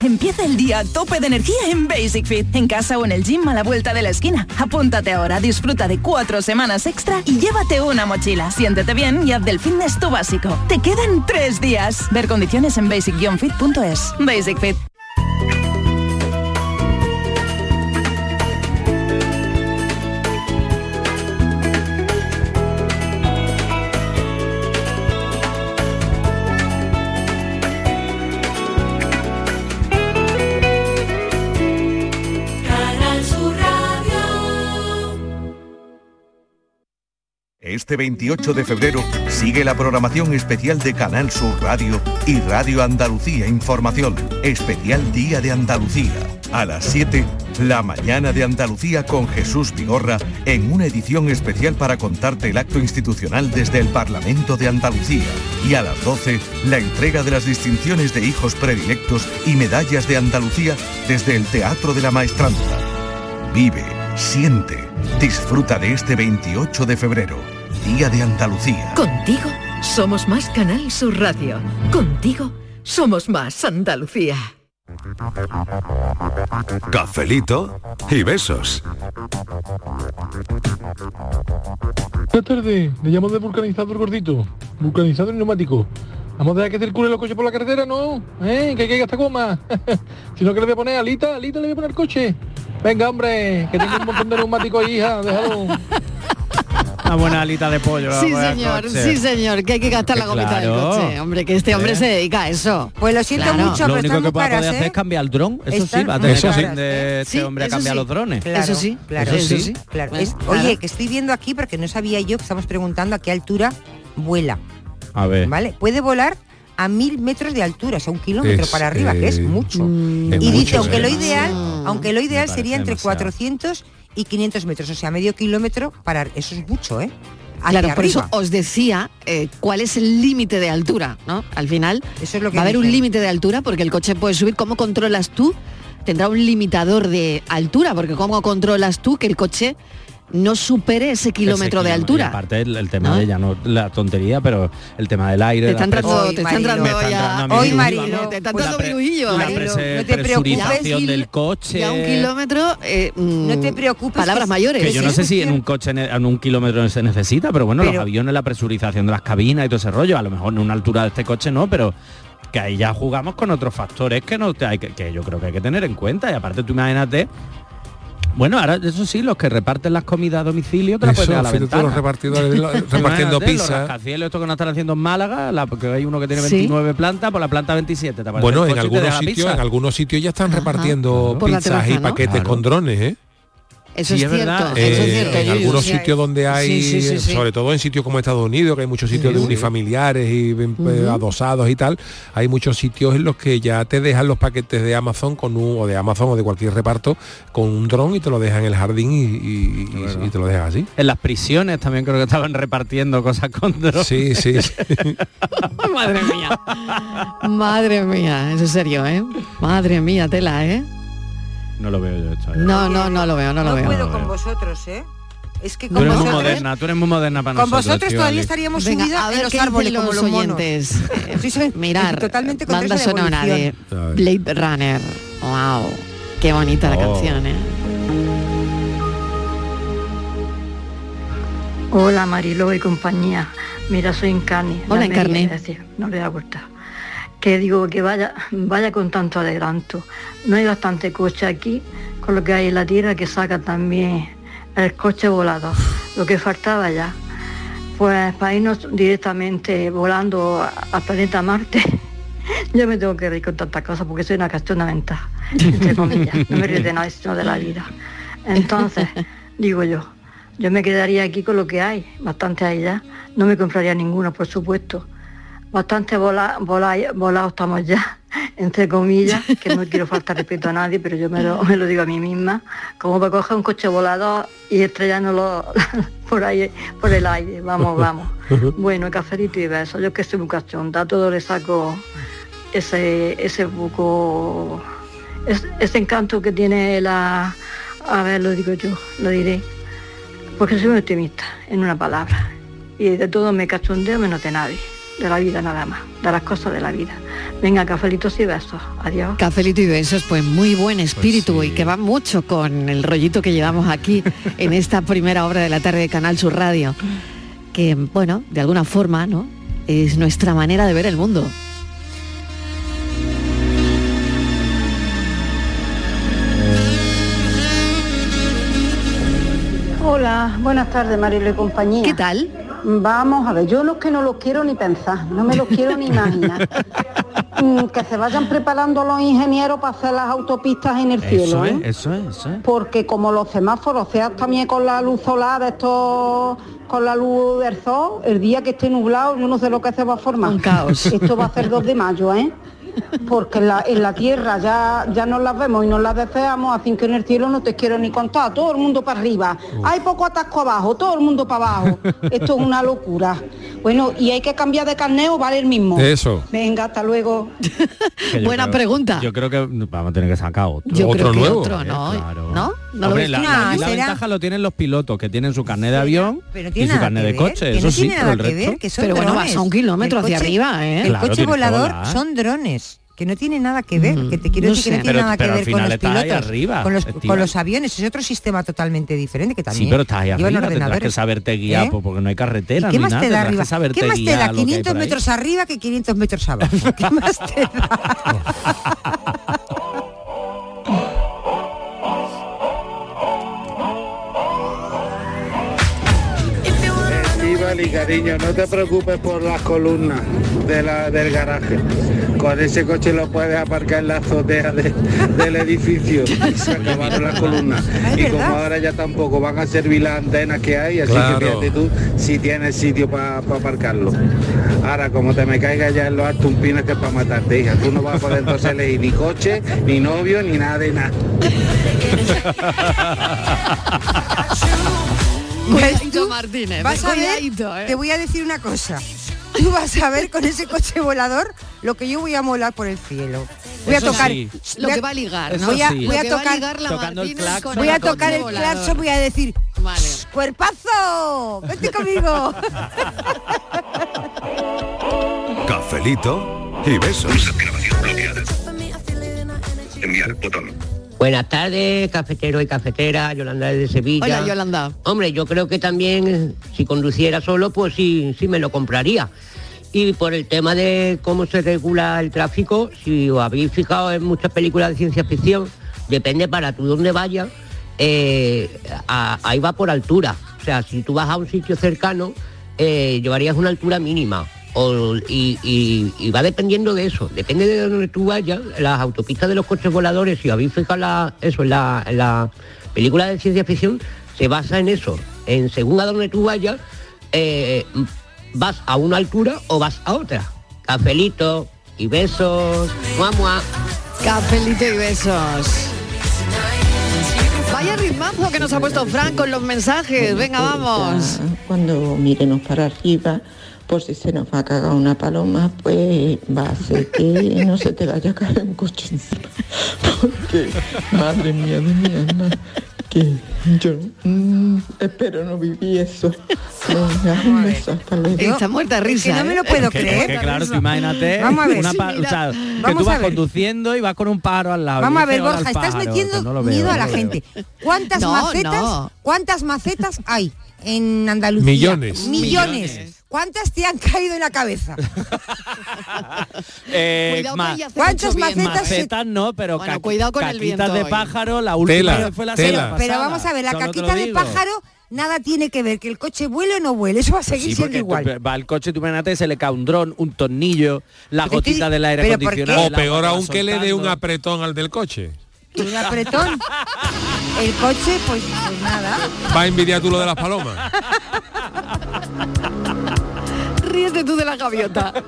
Empieza el día a tope de energía en Basic Fit, en casa o en el gym a la vuelta de la esquina. Apúntate ahora, disfruta de cuatro semanas extra y llévate una mochila. Siéntete bien y haz del fitness tu básico. Te quedan tres días. Ver condiciones en basic-fit.es. Basic Fit. Este 28 de febrero sigue la programación especial de Canal Sur Radio y Radio Andalucía Información. Especial Día de Andalucía. A las 7, la mañana de Andalucía con Jesús Vigorra en una edición especial para contarte el acto institucional desde el Parlamento de Andalucía. Y a las 12, la entrega de las distinciones de hijos predilectos y medallas de Andalucía desde el Teatro de la Maestranza. Vive, siente, disfruta de este 28 de febrero, Día de Andalucía. Contigo somos más Canal Sur Radio. Contigo somos más Andalucía. Cafelito y besos. Buenas tardes, le llamo de vulcanizador gordito, vulcanizador neumático. Vamos a dejar que circule los coches por la carretera, ¿no? ¿Eh? Que caiga esta goma. [LAUGHS] Sino que le voy a poner alita, alita le voy a poner coche. Venga, hombre, que tengo un montón de neumáticos, hija, déjalo. Una buena alita de pollo. Sí, señor, sí, señor, que hay que gastar la gomita del coche. Hombre, que este hombre ¿Eh? se dedica a eso. Pues lo siento Claro. mucho, Lo pero único que poder caras, hacer ¿eh? es cambiar el dron. Eso Están sí, va a tener que aprender ¿eh? este hombre a cambiar los drones. Claro, Eso sí, claro, eso sí. claro. Bueno, Es-. Oye, que estoy viendo aquí porque no sabía yo que estamos preguntando a qué altura vuela, A ver. ¿vale? Puede volar a mil metros de altura, o sea, un kilómetro Es, para arriba, que es eh, mucho. es y dice, mucho, aunque ¿eh? lo ideal, aunque lo ideal sería entre demasiado. 400 y 500 metros, o sea, medio kilómetro para eso es mucho, ¿eh? Claro, por eso os decía eh, cuál es el límite de altura, ¿no? Al final Eso es lo que va a haber un límite de altura porque el coche puede subir. ¿Cómo controlas tú? Tendrá un limitador de altura, porque ¿cómo controlas tú que el coche no supere ese kilómetro de. Y altura? aparte el, el tema ¿No? de ya no la tontería, pero el tema del aire. Te la está entrando, presión- te está entrando Me está ya. entrando a mí Hoy, Marilo, te está Pues la entrando pre- virujillo, La Marilo. prese- No te preocupes. del coche. Ya un kilómetro, eh, mm, No te preocupes, Palabras que- mayores. Que yo no sé si en un coche en un kilómetro se necesita, pero bueno, Pero- los aviones, la presurización de las cabinas y todo ese rollo, a lo mejor en una altura de este coche no, pero que ahí ya jugamos con otros factores que no te hay que, que yo creo que hay que tener en cuenta. Y aparte tú imagínate. Bueno, ahora eso sí, los que reparten las comidas a domicilio te la pueden a la ventana. los repartidores, lo- [LAUGHS] repartiendo Los pizza. rascacielos, esto que nos están haciendo en Málaga, la- porque hay uno que tiene Sí. 29 plantas, por la planta 27. ¿te Bueno, en algunos sitios, en algunos sitios ya están Ajá. repartiendo pizzas terraza, y ¿no? paquetes Claro. con drones, ¿eh? Eso Sí, es es cierto, verdad. eso es Eh, cierto. en algunos sí. sitios donde hay, Sí, sí, sí, sí. sobre todo en sitios como Estados Unidos, que hay muchos sitios de Sí. unifamiliares y eh, adosados y tal, hay muchos sitios en los que ya te dejan los paquetes de Amazon con un, o de Amazon o de cualquier reparto con un dron y te lo dejan en el jardín y, y- y- y te lo dejan así. En las prisiones también creo que estaban repartiendo cosas con drones. Sí, sí. sí. [LAUGHS] Madre mía. Madre mía, eso es serio, ¿eh? Madre mía, tela, ¿eh? No lo veo yo esto. No, no, no lo veo, no lo No veo. puedo con vosotros, ¿eh? Es que Tú con eres muy vosotros, moderna, tú eres muy moderna para con nosotros. vosotros tío, todavía estaríamos Venga, subidas a ver en los como monos. oyentes. [LAUGHS] Mirar, totalmente con banda sonora de. Blade Runner. Wow, qué bonita la Oh. canción, ¿eh? Hola Mariló y compañía. Mira, soy Encarni. Hola, Encarni. no le da vuelta. Que digo que vaya, vaya con tanto adelanto. No hay bastante coche aquí, con lo que hay en la tierra que saca también el coche volador. Lo que faltaba ya. Pues para irnos directamente volando al planeta Marte, [LAUGHS] yo me tengo que reír con tantas cosas porque soy una cachona mental, entre comillas. No me río de nada, sino de la vida. Entonces, [LAUGHS] digo yo, yo me quedaría aquí con lo que hay, bastante hay ya. No me compraría ninguno, por supuesto. Bastante vola, vola- volados estamos ya, [LAUGHS] entre comillas, que no quiero faltar [LAUGHS] respeto a nadie, pero yo me lo, me lo digo a mí misma, como para coger un coche volador y estrellándolo [LAUGHS] por ahí, por el aire. Vamos, vamos. Bueno, cafelito y besos. Yo que soy muy cachonda, a todo le saco ese, ese poco, es- ese encanto que tiene la, a ver, lo digo yo, lo diré, porque soy muy optimista, en una palabra, y de todo me cachondeo menos de nadie, de la vida nada más, de las cosas de la vida. Venga, cafelitos y besos, adiós. Cafelito y besos, pues muy buen espíritu y que va mucho con el rollito que llevamos aquí [LAUGHS] en esta primera obra de la tarde de Canal Sur Radio, que bueno, de alguna forma, ¿no? Es nuestra manera de ver el mundo. Hola, buenas tardes Marilo y compañía. ¿Qué tal? Vamos a ver, yo los que no los quiero ni pensar, no me los quiero ni imaginar. [LAUGHS] Mm, que se vayan preparando los ingenieros para hacer las autopistas en el Eso cielo, es, ¿eh? eso es, eso es. Porque como los semáforos sean también con la luz solar, esto con la luz del sol, el día que esté nublado, yo no sé lo que se va a formar. Un caos. Esto va a ser 2 de mayo, ¿eh? [LAUGHS] Porque en la, en la tierra ya, ya nos las vemos y nos las deseamos, así que en el cielo no te quiero ni contar, todo el mundo para arriba, hay poco atasco abajo, todo el mundo para abajo, [LAUGHS] esto es una locura. Bueno, y hay que cambiar de carneo, vale el mismo. Eso. Venga, hasta luego. [LAUGHS] Buena creo- pregunta. Yo creo que vamos a tener que sacar otro. Yo creo que nuevo. otro, ¿no? Claro. ¿No? ¿No lo Hombre, ves la, la- No, la ventaja lo tienen los pilotos que tienen su carnet de avión Pero y tiene su carnet de coche. que no Eso sí, tiene pero nada el que resto. ver, que son Pero bueno, vas a un kilómetro El hacia coche- arriba, ¿eh? El Claro, coche volador son drones. Que no tiene nada que ver, que te quiero no decir que sé. no tiene Pero- nada pero que ver con los pilotos, arriba, con, los, con los aviones, es otro sistema totalmente diferente que también Sí, pero estás ahí arriba, tendrás que saberte guiar ¿Eh? pues, porque no hay carretera ¿Y qué ni más nada, te da arriba? que saberte ¿Qué más te da lo que hay 500 por ahí. metros arriba que 500 metros abajo? ¿Qué más te da? [LAUGHS] cariño, no te preocupes por las columnas de la- del garaje. Con ese coche lo puedes aparcar en la azotea de- del edificio. Y [LAUGHS] se acabaron las columnas. Y como ahora ya tampoco van a servir las antenas que hay, así Claro. que fíjate tú si tienes sitio para aparcarlo. Ahora, como te me caiga ya en los artumpines que es para matarte, hija, tú no vas a poder entonces elegir ni coche, ni novio, ni nada de nada. [LAUGHS] [LAUGHS] Cuidadito, Martínez. Vas a ver, cuidadito, ¿eh? te voy a decir una cosa. Tú vas a ver con ese coche volador lo que yo voy a molar por el cielo. Voy a Eso tocar sí. Lo voy a- que va a ligar, ¿no? Voy a, Eso sí. voy a Lo que va a tocar la Tocando el claxon. voy a tocar el claxon, voy a decir Vale. cuerpazo, vete conmigo. Cafelito y besos. Enviar botón. Buenas tardes, cafetero y cafetera, Yolanda desde Sevilla. Hola, Yolanda. Hombre, yo creo que también si conduciera solo, pues sí, sí me lo compraría. Y por el tema de cómo se regula el tráfico, si os habéis fijado en muchas películas de ciencia ficción, depende para tú dónde vayas, eh, ahí va por altura. O sea, si tú vas a un sitio cercano, eh, llevarías una altura mínima. O- y, y- y va dependiendo de eso, depende de donde tú vayas, las autopistas de los coches voladores, si habéis fijado la- eso en la, en la película de ciencia ficción, se basa en eso, en según a donde tú vayas, eh, vas a una altura o vas a otra. Cafelito y besos, mua, mua. Cafelito y besos. Vaya ritmazo que nos ha puesto Fran con los mensajes. Venga, vamos. Cuando miremos para arriba, por si se nos va a cagar una paloma, pues va a ser que no se te vaya a caer un coche encima. [LAUGHS] Porque, madre mía de mi alma, que yo mm, espero no vivir eso. Venga, un beso, hasta luego. Está muerta risa. que no me lo ¿eh? puedo Es que, creer. que, claro, tú imagínate Vamos a ver. una Sí, pa- mira, o sea, que tú vas ver. conduciendo y vas con un pájaro al lado. Vamos a ver, dices, "Hola, Borja, estás pájaro", metiendo no lo miedo a la no lo gente. ¿Cuántas No, macetas? no. ¿Cuántas macetas hay en Andalucía? Millones. Millones. ¿Cuántas te han caído en la cabeza? [LAUGHS] Eh, ma- ¿Cuántas macetas macetas no, pero Bueno, cuidado con el caquitas viento de hoy. pájaro, la última Tela, vez fue la tela. semana Pero vamos a ver, la Solo caquita de pájaro nada tiene que ver, que el coche vuele o no vuele, eso va a seguir Sí, siendo igual. tú- va el coche, tú imagínate, se le cae un dron, un tornillo, la Pero estoy- gotita del aire acondicionado. O peor aún que le dé un apretón al del coche. Un apretón. El coche, pues, pues nada. Va a envidiar tú lo de las palomas. [LAUGHS] Ríete tú de la gaviota. [LAUGHS]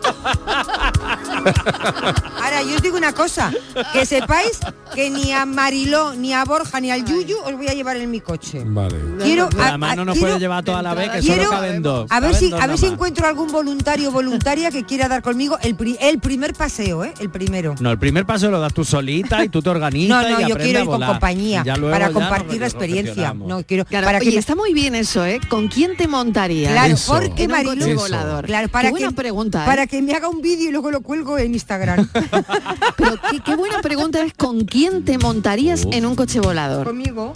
Ahora, yo os digo una cosa, que sepáis que ni a Mariló, ni a Borja, ni al Yuyu os voy a llevar en mi coche. Vale. Quiero, a- además no nos quiero- puede llevar toda la vez, que quiero- solo caben dos. A ver si, dos a ver nada si más. encuentro algún voluntario o voluntaria que quiera dar conmigo el, pri- el primer paseo, ¿eh? El primero. No, el primer paso lo das tú solita y tú te organizas No, y no, yo quiero ir con compañía Y ya luego para ya compartir la experiencia. No quiero Claro, para oye, que me- está muy bien eso, ¿eh? ¿Con quién te montarías? Claro, Eso. porque Mariló, volador. Claro, para Qué buena que, pregunta, ¿eh? para que me haga un vídeo y luego lo cuelgo en Instagram. [LAUGHS] Pero qué, qué buena pregunta es ¿con quién te montarías en un coche volador? Conmigo.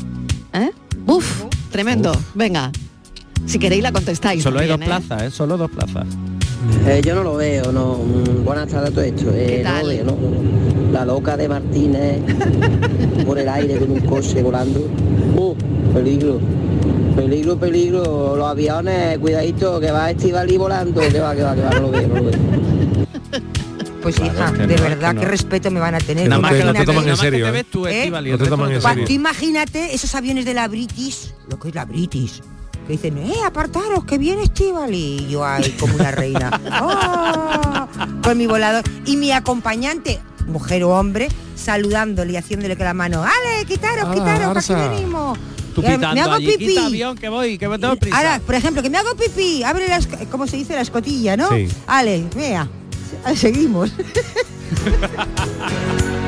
¿Eh? Uf, tremendo. Venga. Si queréis la contestáis. Solo hay dos también, ¿eh? plazas, ¿eh? Solo dos plazas. Eh, yo no lo veo, no. Mm, Buenas tardes a todo esto. Eh, ¿Qué no lo veo, no. La loca de Martínez por el aire con un coche volando. [LAUGHS] Uh, peligro. Peligro, peligro. Los aviones, cuidadito, que va Estivali volando. Que va, que va, que va, no lo veo, no lo veo. [LAUGHS] Pues Claro, hija, es que de no, es verdad, que no. qué respeto me van a tener. Nada más te- que no la te toman en serio, ¿eh? tú, imagínate esos aviones de la British, lo que es la British, que dicen, eh, apartaros, que viene Estivali. Y yo ahí como una reina. [LAUGHS] ¡Oh! Con mi volador. Y mi acompañante, mujer o hombre, saludándole y haciéndole con la mano, ¡Ale, quitaros, Ah, quitaros, que aquí venimos! Tú ahora, pitando me hago allí, pipí. quita avión, que voy, que me tengo prisa. Ahora, por ejemplo, que me hago pipí, abre la, esc- ¿cómo se dice? La escotilla, ¿no? Sí. Ale, vea, seguimos. [LAUGHS]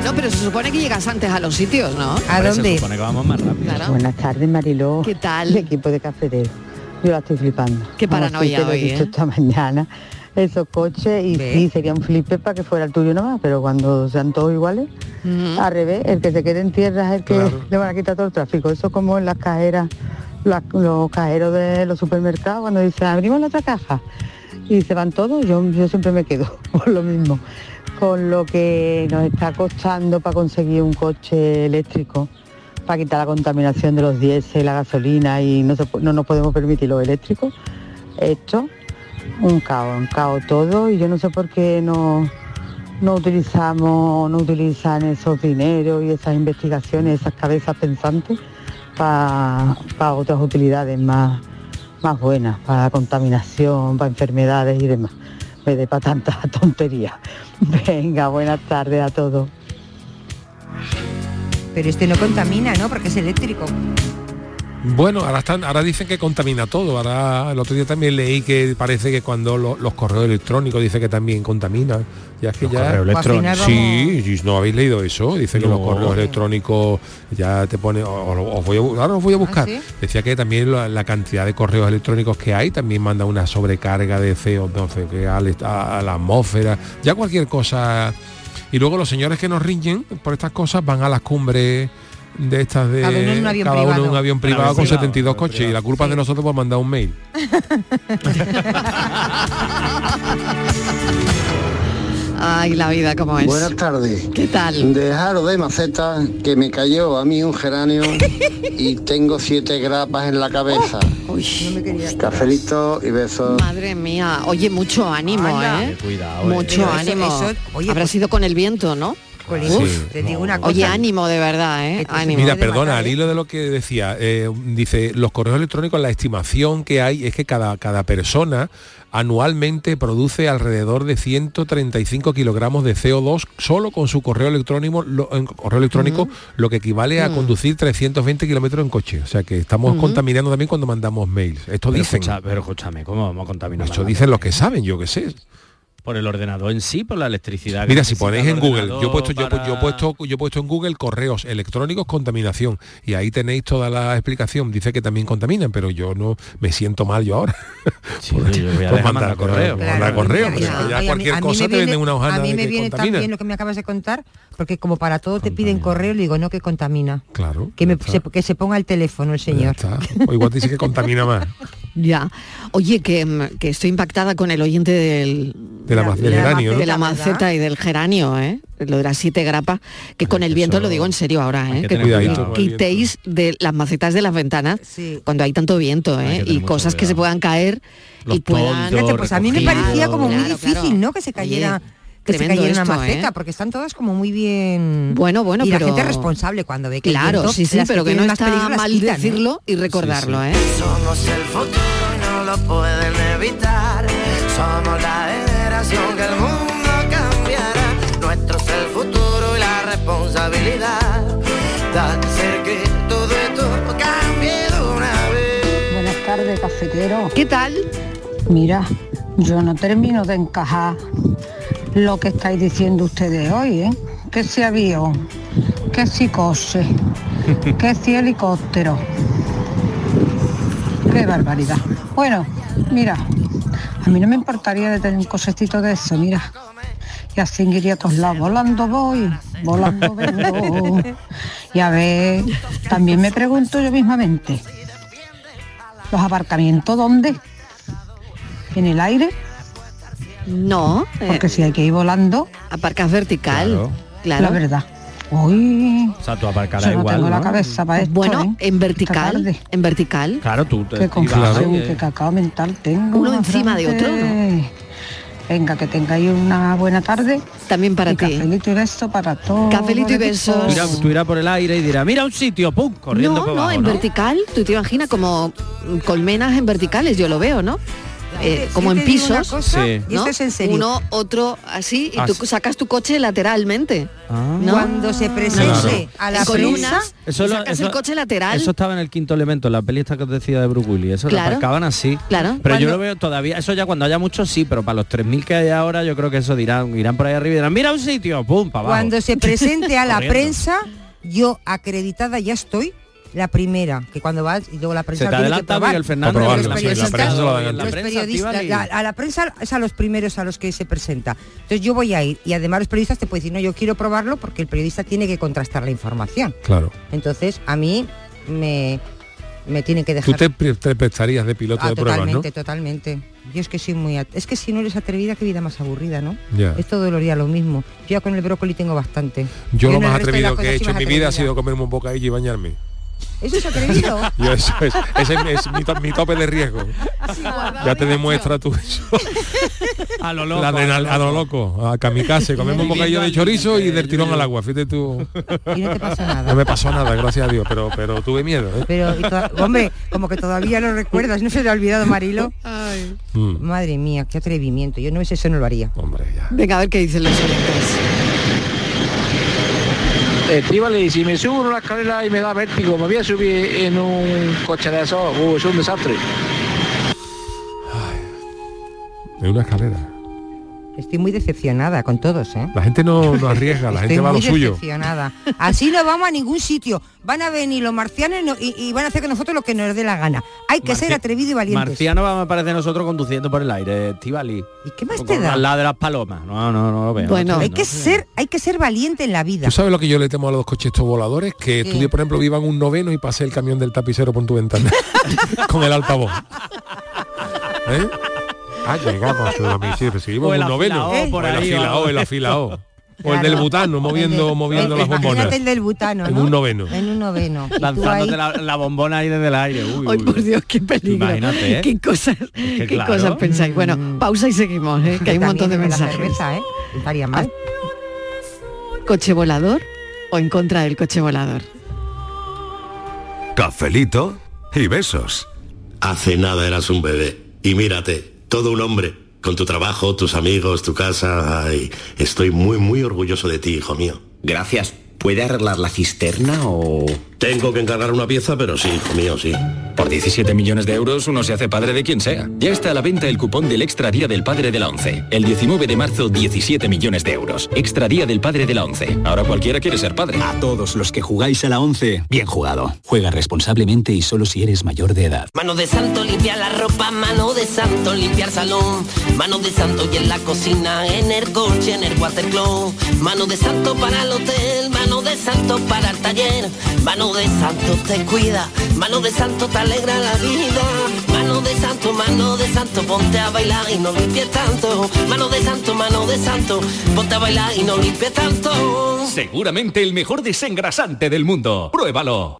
No, pero se supone que llegas antes a los sitios, ¿no? ¿A Hombre, Se dónde? supone que vamos más rápido. Claro. Buenas tardes, Mariló. ¿Qué tal? El equipo de cafetero. Yo la estoy flipando. Qué paranoia sí, te lo he hoy, ¿eh? esta mañana. Esos coches, y ¿Ves? sí, sería un flipe para que fuera el tuyo nomás, pero cuando sean todos iguales, Ujú. al revés, el que se quede en tierra es el que Claro. le van a quitar todo el tráfico. Eso como en las cajeras, las- los cajeros de los supermercados, cuando dicen, abrimos la otra caja y se van todos, yo, yo siempre me quedo [LAUGHS] por lo mismo. Con lo que nos está costando para conseguir un coche eléctrico, para quitar la contaminación de los diésel, la gasolina y no, se no nos podemos permitir los eléctricos, esto, un caos, un caos todo y yo no sé por qué no, no utilizamos, no utilizan esos dineros y esas investigaciones, esas cabezas pensantes para otras utilidades más, más buenas, para contaminación, para enfermedades y demás, vez de para tanta [LAUGHS] tontería. Venga, buenas tardes a todos. Pero este no contamina, ¿no? Porque es eléctrico. Bueno, ahora están, ahora dicen que contamina todo. Ahora el otro día también leí que parece que cuando lo- los correos electrónicos dice que también contaminan. Ya es que ya. correos final Sí, no habéis leído eso. Dice que los correos electrónicos ya te pone. Os voy a, ahora os voy a buscar. sí? Decía que también la, la cantidad de correos electrónicos que hay también manda una sobrecarga de CO2 que al est- a, a la atmósfera. Ya cualquier cosa. Y luego los señores que nos riñen por estas cosas van a las cumbres de estas de Cada uno en un avión privado. un avión privado avión con privado, 72 avión coches y la culpa es de nosotros por mandar un mail. [LAUGHS] Ay, la vida como es. Buenas tardes. ¿Qué tal? Dejaros de maceta que me cayó a mí un geranio [LAUGHS] y tengo siete grapas en la cabeza. Uy, Cafelito y besos. madre mía. Oye, mucho ánimo, Anda. ¿eh? Cuidado, eh. Mucho eso- ánimo. eso- oye, Habrá pues- sido con el viento, ¿no? Jolín, Sí. te digo una cosa. Oye, ánimo de verdad, ¿eh? Ánimo. Mira, perdona, al hilo de lo que decía, eh, dice, los correos electrónicos, la estimación que hay es que cada, cada persona anualmente produce alrededor de 135 kilogramos de CO2 solo con su correo electrónico, lo, en correo electrónico lo que equivale a Mm. conducir 320 kilómetros en coche. O sea que estamos contaminando también cuando mandamos mails. Esto Pero, dicen. escucha- pero escúchame, ¿cómo vamos a contaminar? Esto dicen los que saben, yo qué sé. Por el ordenador en sí, por la electricidad. Mira, si ponéis en Google, yo he puesto, yo, para- yo he puesto, yo he puesto en Google correos electrónicos contaminación y ahí tenéis toda la explicación. Dice que también contaminan, pero yo no me siento mal yo ahora. [LAUGHS] yo voy a dejar mandar correo. Mandar Claro. correo, Oye, pero oye, ya a mí- cualquier a mí cosa me te viene- venden una hojana A mí de me que viene bien lo que me acabas de contar, porque como para todo te piden correo, le digo, no, que contamina. Claro. Que, me- se, que se ponga el teléfono el señor. O igual dice que contamina más. [LAUGHS] Ya. Oye, que, mm, que estoy impactada con el oyente del, De la ma- del geranio, ¿no? de la maceta y del geranio, ¿eh? Lo de las siete grapas, que con el viento lo digo en serio ahora, ¿eh? que cuidadito quitéis de las macetas de las ventanas cuando hay tanto viento, ¿eh? Y cosas que se puedan caer y puedan. Fíjate, pues a mí me parecía como muy difícil, claro. ¿no? Que se cayera. Oye, que se cayera una esto, maceta, ¿eh? porque están todas como muy bien. Bueno, bueno, y pero- la gente es responsable cuando ve que Claro, viento, sí, sí, pero que no está mal quitan, ¿eh? decirlo y recordarlo, ¿eh? Somos el futuro y no lo pueden evitar. Somos la generación que el mundo cambiará. Nuestro es el futuro y la responsabilidad. De hacer que todo esto cambie de una vez. Buenas tardes, cafetero. ¿Qué tal? Mira, yo no termino de encajar lo que estáis diciendo ustedes hoy, ¿eh? Que si avión, que si coche, [LAUGHS] que si helicóptero. Qué barbaridad. Bueno, mira, a mí no me importaría de tener un cochecito de eso, mira. Y así iría a todos lados. Volando voy, volando vengo. Y a ver, también me pregunto yo mismamente, ¿los aparcamientos dónde? ¿En el aire? No. Porque si hay que ir volando... Aparcas vertical. Claro. Claro. La verdad. Uy, O sea, tú aparcarás no igual, tengo la ¿no? cabeza para esto, Bueno, ¿eh? en vertical, en vertical. Claro, tú te Qué confusión, qué cacao mental tengo. Uno encima de otro. Venga, que tengáis una buena tarde. También para ti. Cafelito y beso para todos. Cafelito y besos. Irás, tú irás por el aire y dirás, mira un sitio, pum, corriendo no, por no, abajo, en ¿no? vertical, tú te imaginas como colmenas en verticales, yo lo veo, ¿no? Eh, como en pisos, cosa, Sí. y esto es en serio. Uno, otro, así, y tú Así. sacas tu coche lateralmente. Ah. ¿no? Cuando se presente a la lo- sacas eso- el coche lateral. Eso estaba en el quinto elemento, en la peli esta que os decía de Bruce Willis. Eso Claro. lo aparcaban así. Claro. Pero yo lo veo todavía, eso ya cuando haya muchos sí, pero para los 3.000 que hay ahora yo creo que eso dirán, irán por ahí arriba y dirán, mira un sitio, pum, para abajo. cuando se presente a la [LAUGHS] prensa, yo acreditada ya estoy. La primera, que cuando vas y luego la prensa Se te tiene que adelanta probar. Fernández, la prensa- la los periodistas, y- la- a la prensa es a los primeros a los que se presenta. Entonces yo voy a ir y además los periodistas te pueden decir, no, yo quiero probarlo porque el periodista tiene que contrastar la información. Claro. Entonces a mí me, me tienen que Tú dejar... te, pre- te prestarías de piloto Ah, de pruebas, ¿no? totalmente, totalmente. Yo es que soy muy... at- Es que si no eres atrevida, qué vida más aburrida, ¿no? Ya. Es todo el día lo mismo. Yo ya con el brócoli tengo bastante. Yo lo más atrevido que he hecho en mi vida ha sido comerme un bocadillo y bañarme. ¿Eso es atrevido? [LAUGHS] Yo eso es, ese es, es mi, to- mi tope de riesgo. Ya te demuestra tú eso. [LAUGHS] A lo loco. La adrenal- a lo loco, a kamikaze, comemos un bocadillo de chorizo y del tirón al agua, fíjate tú. Y no te pasa nada. No me pasó nada, gracias a Dios, pero, pero tuve miedo. ¿eh? Pero, hombre, como que todavía lo recuerdas, no se te ha olvidado, Marilo. Mm. Madre mía, qué atrevimiento. Yo no ves eso, no lo haría. Hombre, ya. Venga, a ver qué dicen los oyentes. Estíbale, si me subo en una escalera y me da vértigo, me voy a subir en un coche de esos, uh, es un desastre. En una escalera. Estoy muy decepcionada con todos, ¿eh? La gente no, no [LAUGHS] arriesga, la Estoy gente va a lo muy suyo. decepcionada. Así no vamos a ningún sitio. Van a venir los marcianos y no- y, y van a hacer que nosotros lo que nos dé la gana. Hay que ser atrevido y valientes. Marciano va a parecer nosotros conduciendo por el aire, Estivali. ¿Y qué más Con te da? Al lado de las palomas. No, no, no lo veo. Bueno. no, hay no, que no. ser, hay que ser valiente en la vida. ¿Tú sabes lo que yo le temo a los coches estos voladores? Que ¿Qué? tú, por ejemplo, vivan un noveno y pase el camión del tapicero por tu ventana. [LAUGHS] [LAUGHS] con el altavoz. ¿Eh? Ah, [LAUGHS] llegamos a su domicilio. Seguimos un noveno. o el ahí, afilao, o- el afilao. O el del butano, moviendo, moviendo el- las bombonas. Imagínate el del butano, En un noveno. En un noveno. Lanzándote la, la bombona ahí desde el aire. Uy, Ay, uy, por. Dios, qué peligro. Imagínate, ¿eh? Qué cosas, que qué claro. cosas pensáis. Bueno, pausa y seguimos, ¿eh? que hay un montón de mensajes. cerveza, ¿eh? Estaría mal. coche volador o en contra del coche volador? Cafelito y besos. Hace nada eras un bebé. Y mírate, todo un hombre. Con tu trabajo, tus amigos, tu casa. Ay, estoy muy, muy orgulloso de ti, hijo mío. Gracias. ¿Puede arreglar la cisterna o...? Tengo que encargar una pieza, pero sí, hijo mío, sí. Por 17 millones de euros uno se hace padre de quien sea. Ya está a la venta el cupón del Extra Día del Padre de la ONCE. El 19 de marzo, 17 millones de euros. Extra Día del Padre de la ONCE. Ahora cualquiera quiere ser padre. A todos los que jugáis a la ONCE, bien jugado. Juega responsablemente y solo si eres mayor de edad. Mano de santo limpiar la ropa, mano de santo limpiar salón, mano de santo y en la cocina, en el coche, en el watercloak, mano de santo para el hotel, mano de santo para el taller, mano de santo te cuida, mano de santo te alegra la vida, mano de santo, mano de santo, ponte a bailar y no limpies tanto, mano de santo, mano de santo, ponte a bailar y no limpies tanto. Seguramente el mejor desengrasante del mundo. Pruébalo.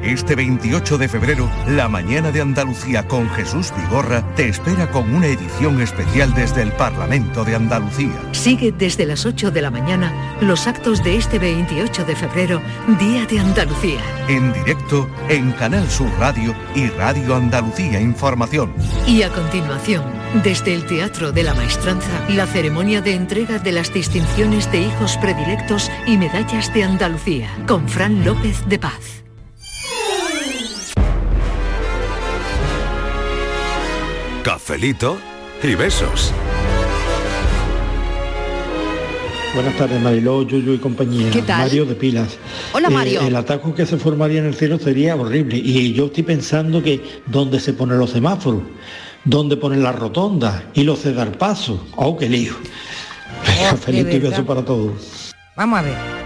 Este 28 de febrero, la mañana de Andalucía con Jesús Vigorra te espera con una edición especial desde el Parlamento de Andalucía. Sigue desde las 8 de la mañana los actos de este 28 de febrero, Día de Andalucía. En directo en Canal Sur Radio y Radio Andalucía Información. Y a continuación, desde el Teatro de la Maestranza, la ceremonia de entrega de las distinciones de hijos predilectos y medallas de Andalucía, con Fran López de Paz. Cafelito y besos. Buenas tardes, Mariló, Yuyu y compañía. ¿Qué tal? Mario de Pilas. Hola, Eh, Mario. el atajo que se formaría en el cielo sería horrible. Y yo estoy pensando que dónde se ponen los semáforos, dónde ponen las rotondas y los cedar pasos. ¡Oh, qué lío! Y verdad. besos para todos. Vamos a ver.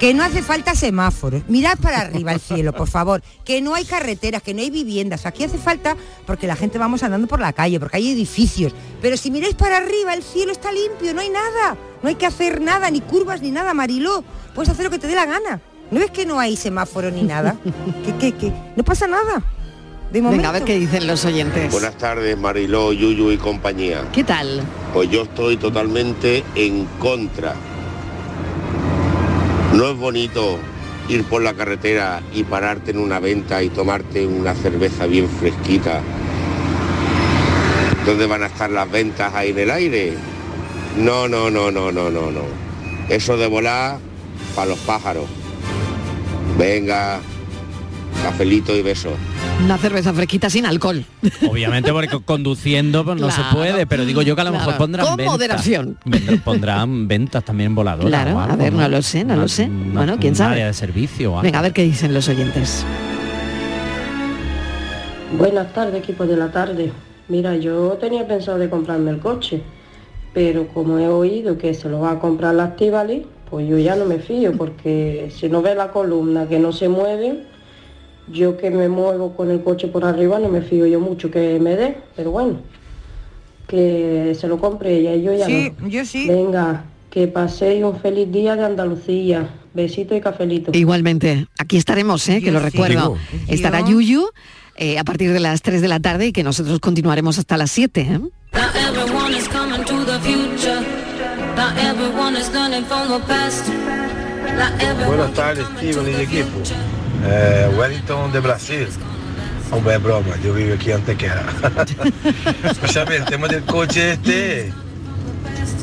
Que no hace falta semáforos. Mirad para arriba el cielo, por favor. Que no hay carreteras, que no hay viviendas. Aquí hace falta porque la gente vamos andando por la calle, porque hay edificios. Pero si miráis para arriba, el cielo está limpio, no hay nada. No hay que hacer nada, ni curvas, ni nada, Mariló. Puedes hacer lo que te dé la gana. ¿No ves que no hay semáforo ni nada? [LAUGHS] que, que, que no pasa nada. De momento. Venga, a ver qué dicen los oyentes. Buenas tardes, Mariló, Yuyu y compañía. ¿Qué tal? Pues yo estoy totalmente en contra. No es bonito ir por la carretera y pararte en una venta y tomarte una cerveza bien fresquita. ¿Dónde van a estar las ventas ahí en el aire? No, no, no, no, no, no, no. Eso de volar para los pájaros. Venga, cafelito y besos. Una cerveza fresquita sin alcohol. Obviamente porque co- [LAUGHS] conduciendo pues, no Claro. se puede, pero digo yo que a lo mejor pondrán Con ventas. moderación. Pondrán ventas también voladoras. Claro, a ver, no lo sé, no lo sé. Bueno, quién sabe. área de servicio. algo. Venga, a ver qué dicen los oyentes. Buenas tardes, equipo de la tarde. Mira, yo tenía pensado de comprarme el coche, pero como he oído que se lo va a comprar la Estivali, pues yo ya no me fío, porque si no ve la columna que no se mueve, yo que me muevo con el coche por arriba no me fío yo mucho que me dé, pero bueno, que se lo compre ella y yo ya Sí, no. yo sí. Venga, que paséis un feliz día de Andalucía. Besito y cafelito. Igualmente, aquí estaremos, ¿eh? que lo recuerdo. Estará Yuyu eh, a partir de las 3 de la tarde y que nosotros continuaremos hasta las 7. ¿eh? Buenas tardes, Steven y equipo. Eh, Wellington de Brasil. Hombre, es broma, yo vivo aquí antes que [LAUGHS] Escúchame, el tema del coche este,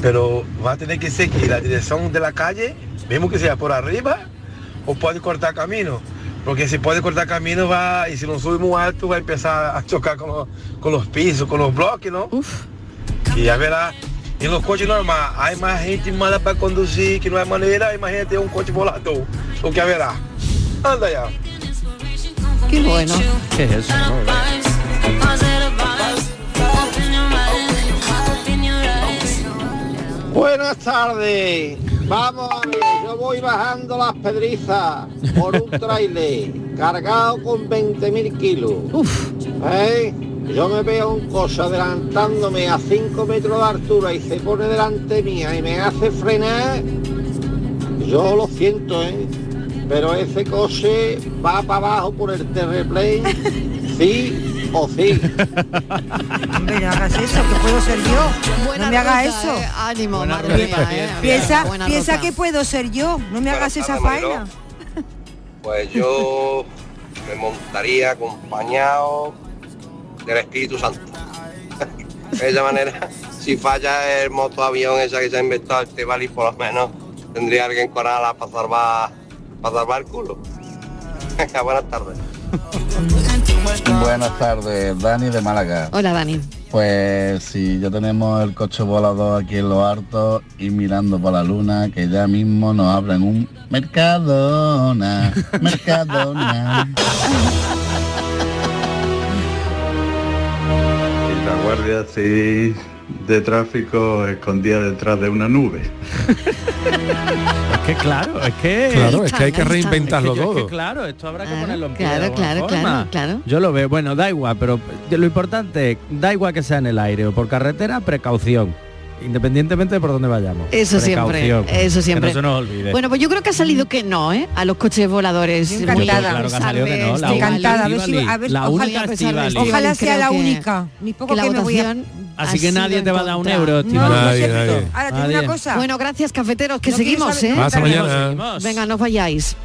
pero va a tener que seguir la dirección de la calle, mismo que sea por arriba, o puede cortar camino. Porque si puede cortar camino va, y si no sube muy alto, va a empezar a chocar con los, con los pisos, con los bloques, ¿no? Y ya verá, En los coches normales hay más gente mala para conducir que no hay manera, imagínate un coche volador, lo que habrá. Anda ya. Qué bueno. ¿Qué es eso? Buenas tardes. Vamos a ver, yo voy bajando las pedrizas por un [LAUGHS] trailer cargado con 20.000 kilos. ¿Eh? Yo me veo un coche adelantándome a 5 metros de altura y se pone delante mía y me hace frenar. Yo lo siento, ¿eh? Pero ese coche va para abajo por el terreplén, [LAUGHS] sí o sí. Hombre, no hagas eso, que puedo ser yo. no me haga ruta, eso. eh. Ánimo, madre mía, eh. Piensa, piensa ruta. que puedo ser yo. No me hagas esa faena. Pues yo me montaría acompañado del Espíritu Santo. de esa manera, si falla el motoavión esa que se ha inventado este Bali, por lo menos tendría alguien con alas para salvar, para salvar el culo. [LAUGHS] Buenas tardes. Buenas tardes, Dani de Málaga. Hola, Dani. Pues sí, ya tenemos el coche volador aquí en los hartos y mirando por la luna, que ya mismo nos abren un Mercadona, [LAUGHS] Mercadona. Y la guardia civil de tráfico escondida detrás de una nube. [LAUGHS] Es que claro, es que... Claro, es que hay que reinventarlo Es que yo- es que todo. claro, esto habrá que ponerlo en pie claro, de claro, forma. claro, claro. Yo lo veo, bueno, da igual, pero lo importante es, da igual que sea en el aire o por carretera, precaución. Independientemente de por dónde vayamos. Eso siempre, Precaución, eso siempre. Que no se nos olvide. Bueno, pues yo creo que ha salido que no, ¿eh? A los coches voladores. Yo encantada. Claro que ha salido que no, la Estoy encantada. A ver si, a ver, la ojalá, única sea la única. Ni poco que que, la me voy a... votación Así que nadie te va a dar un euro, No, Nadie, nadie. Ahora, te digo Nadie. una cosa. Bueno, gracias, cafeteros, que No seguimos, ¿eh? Hasta mañana. Venga, no vayáis.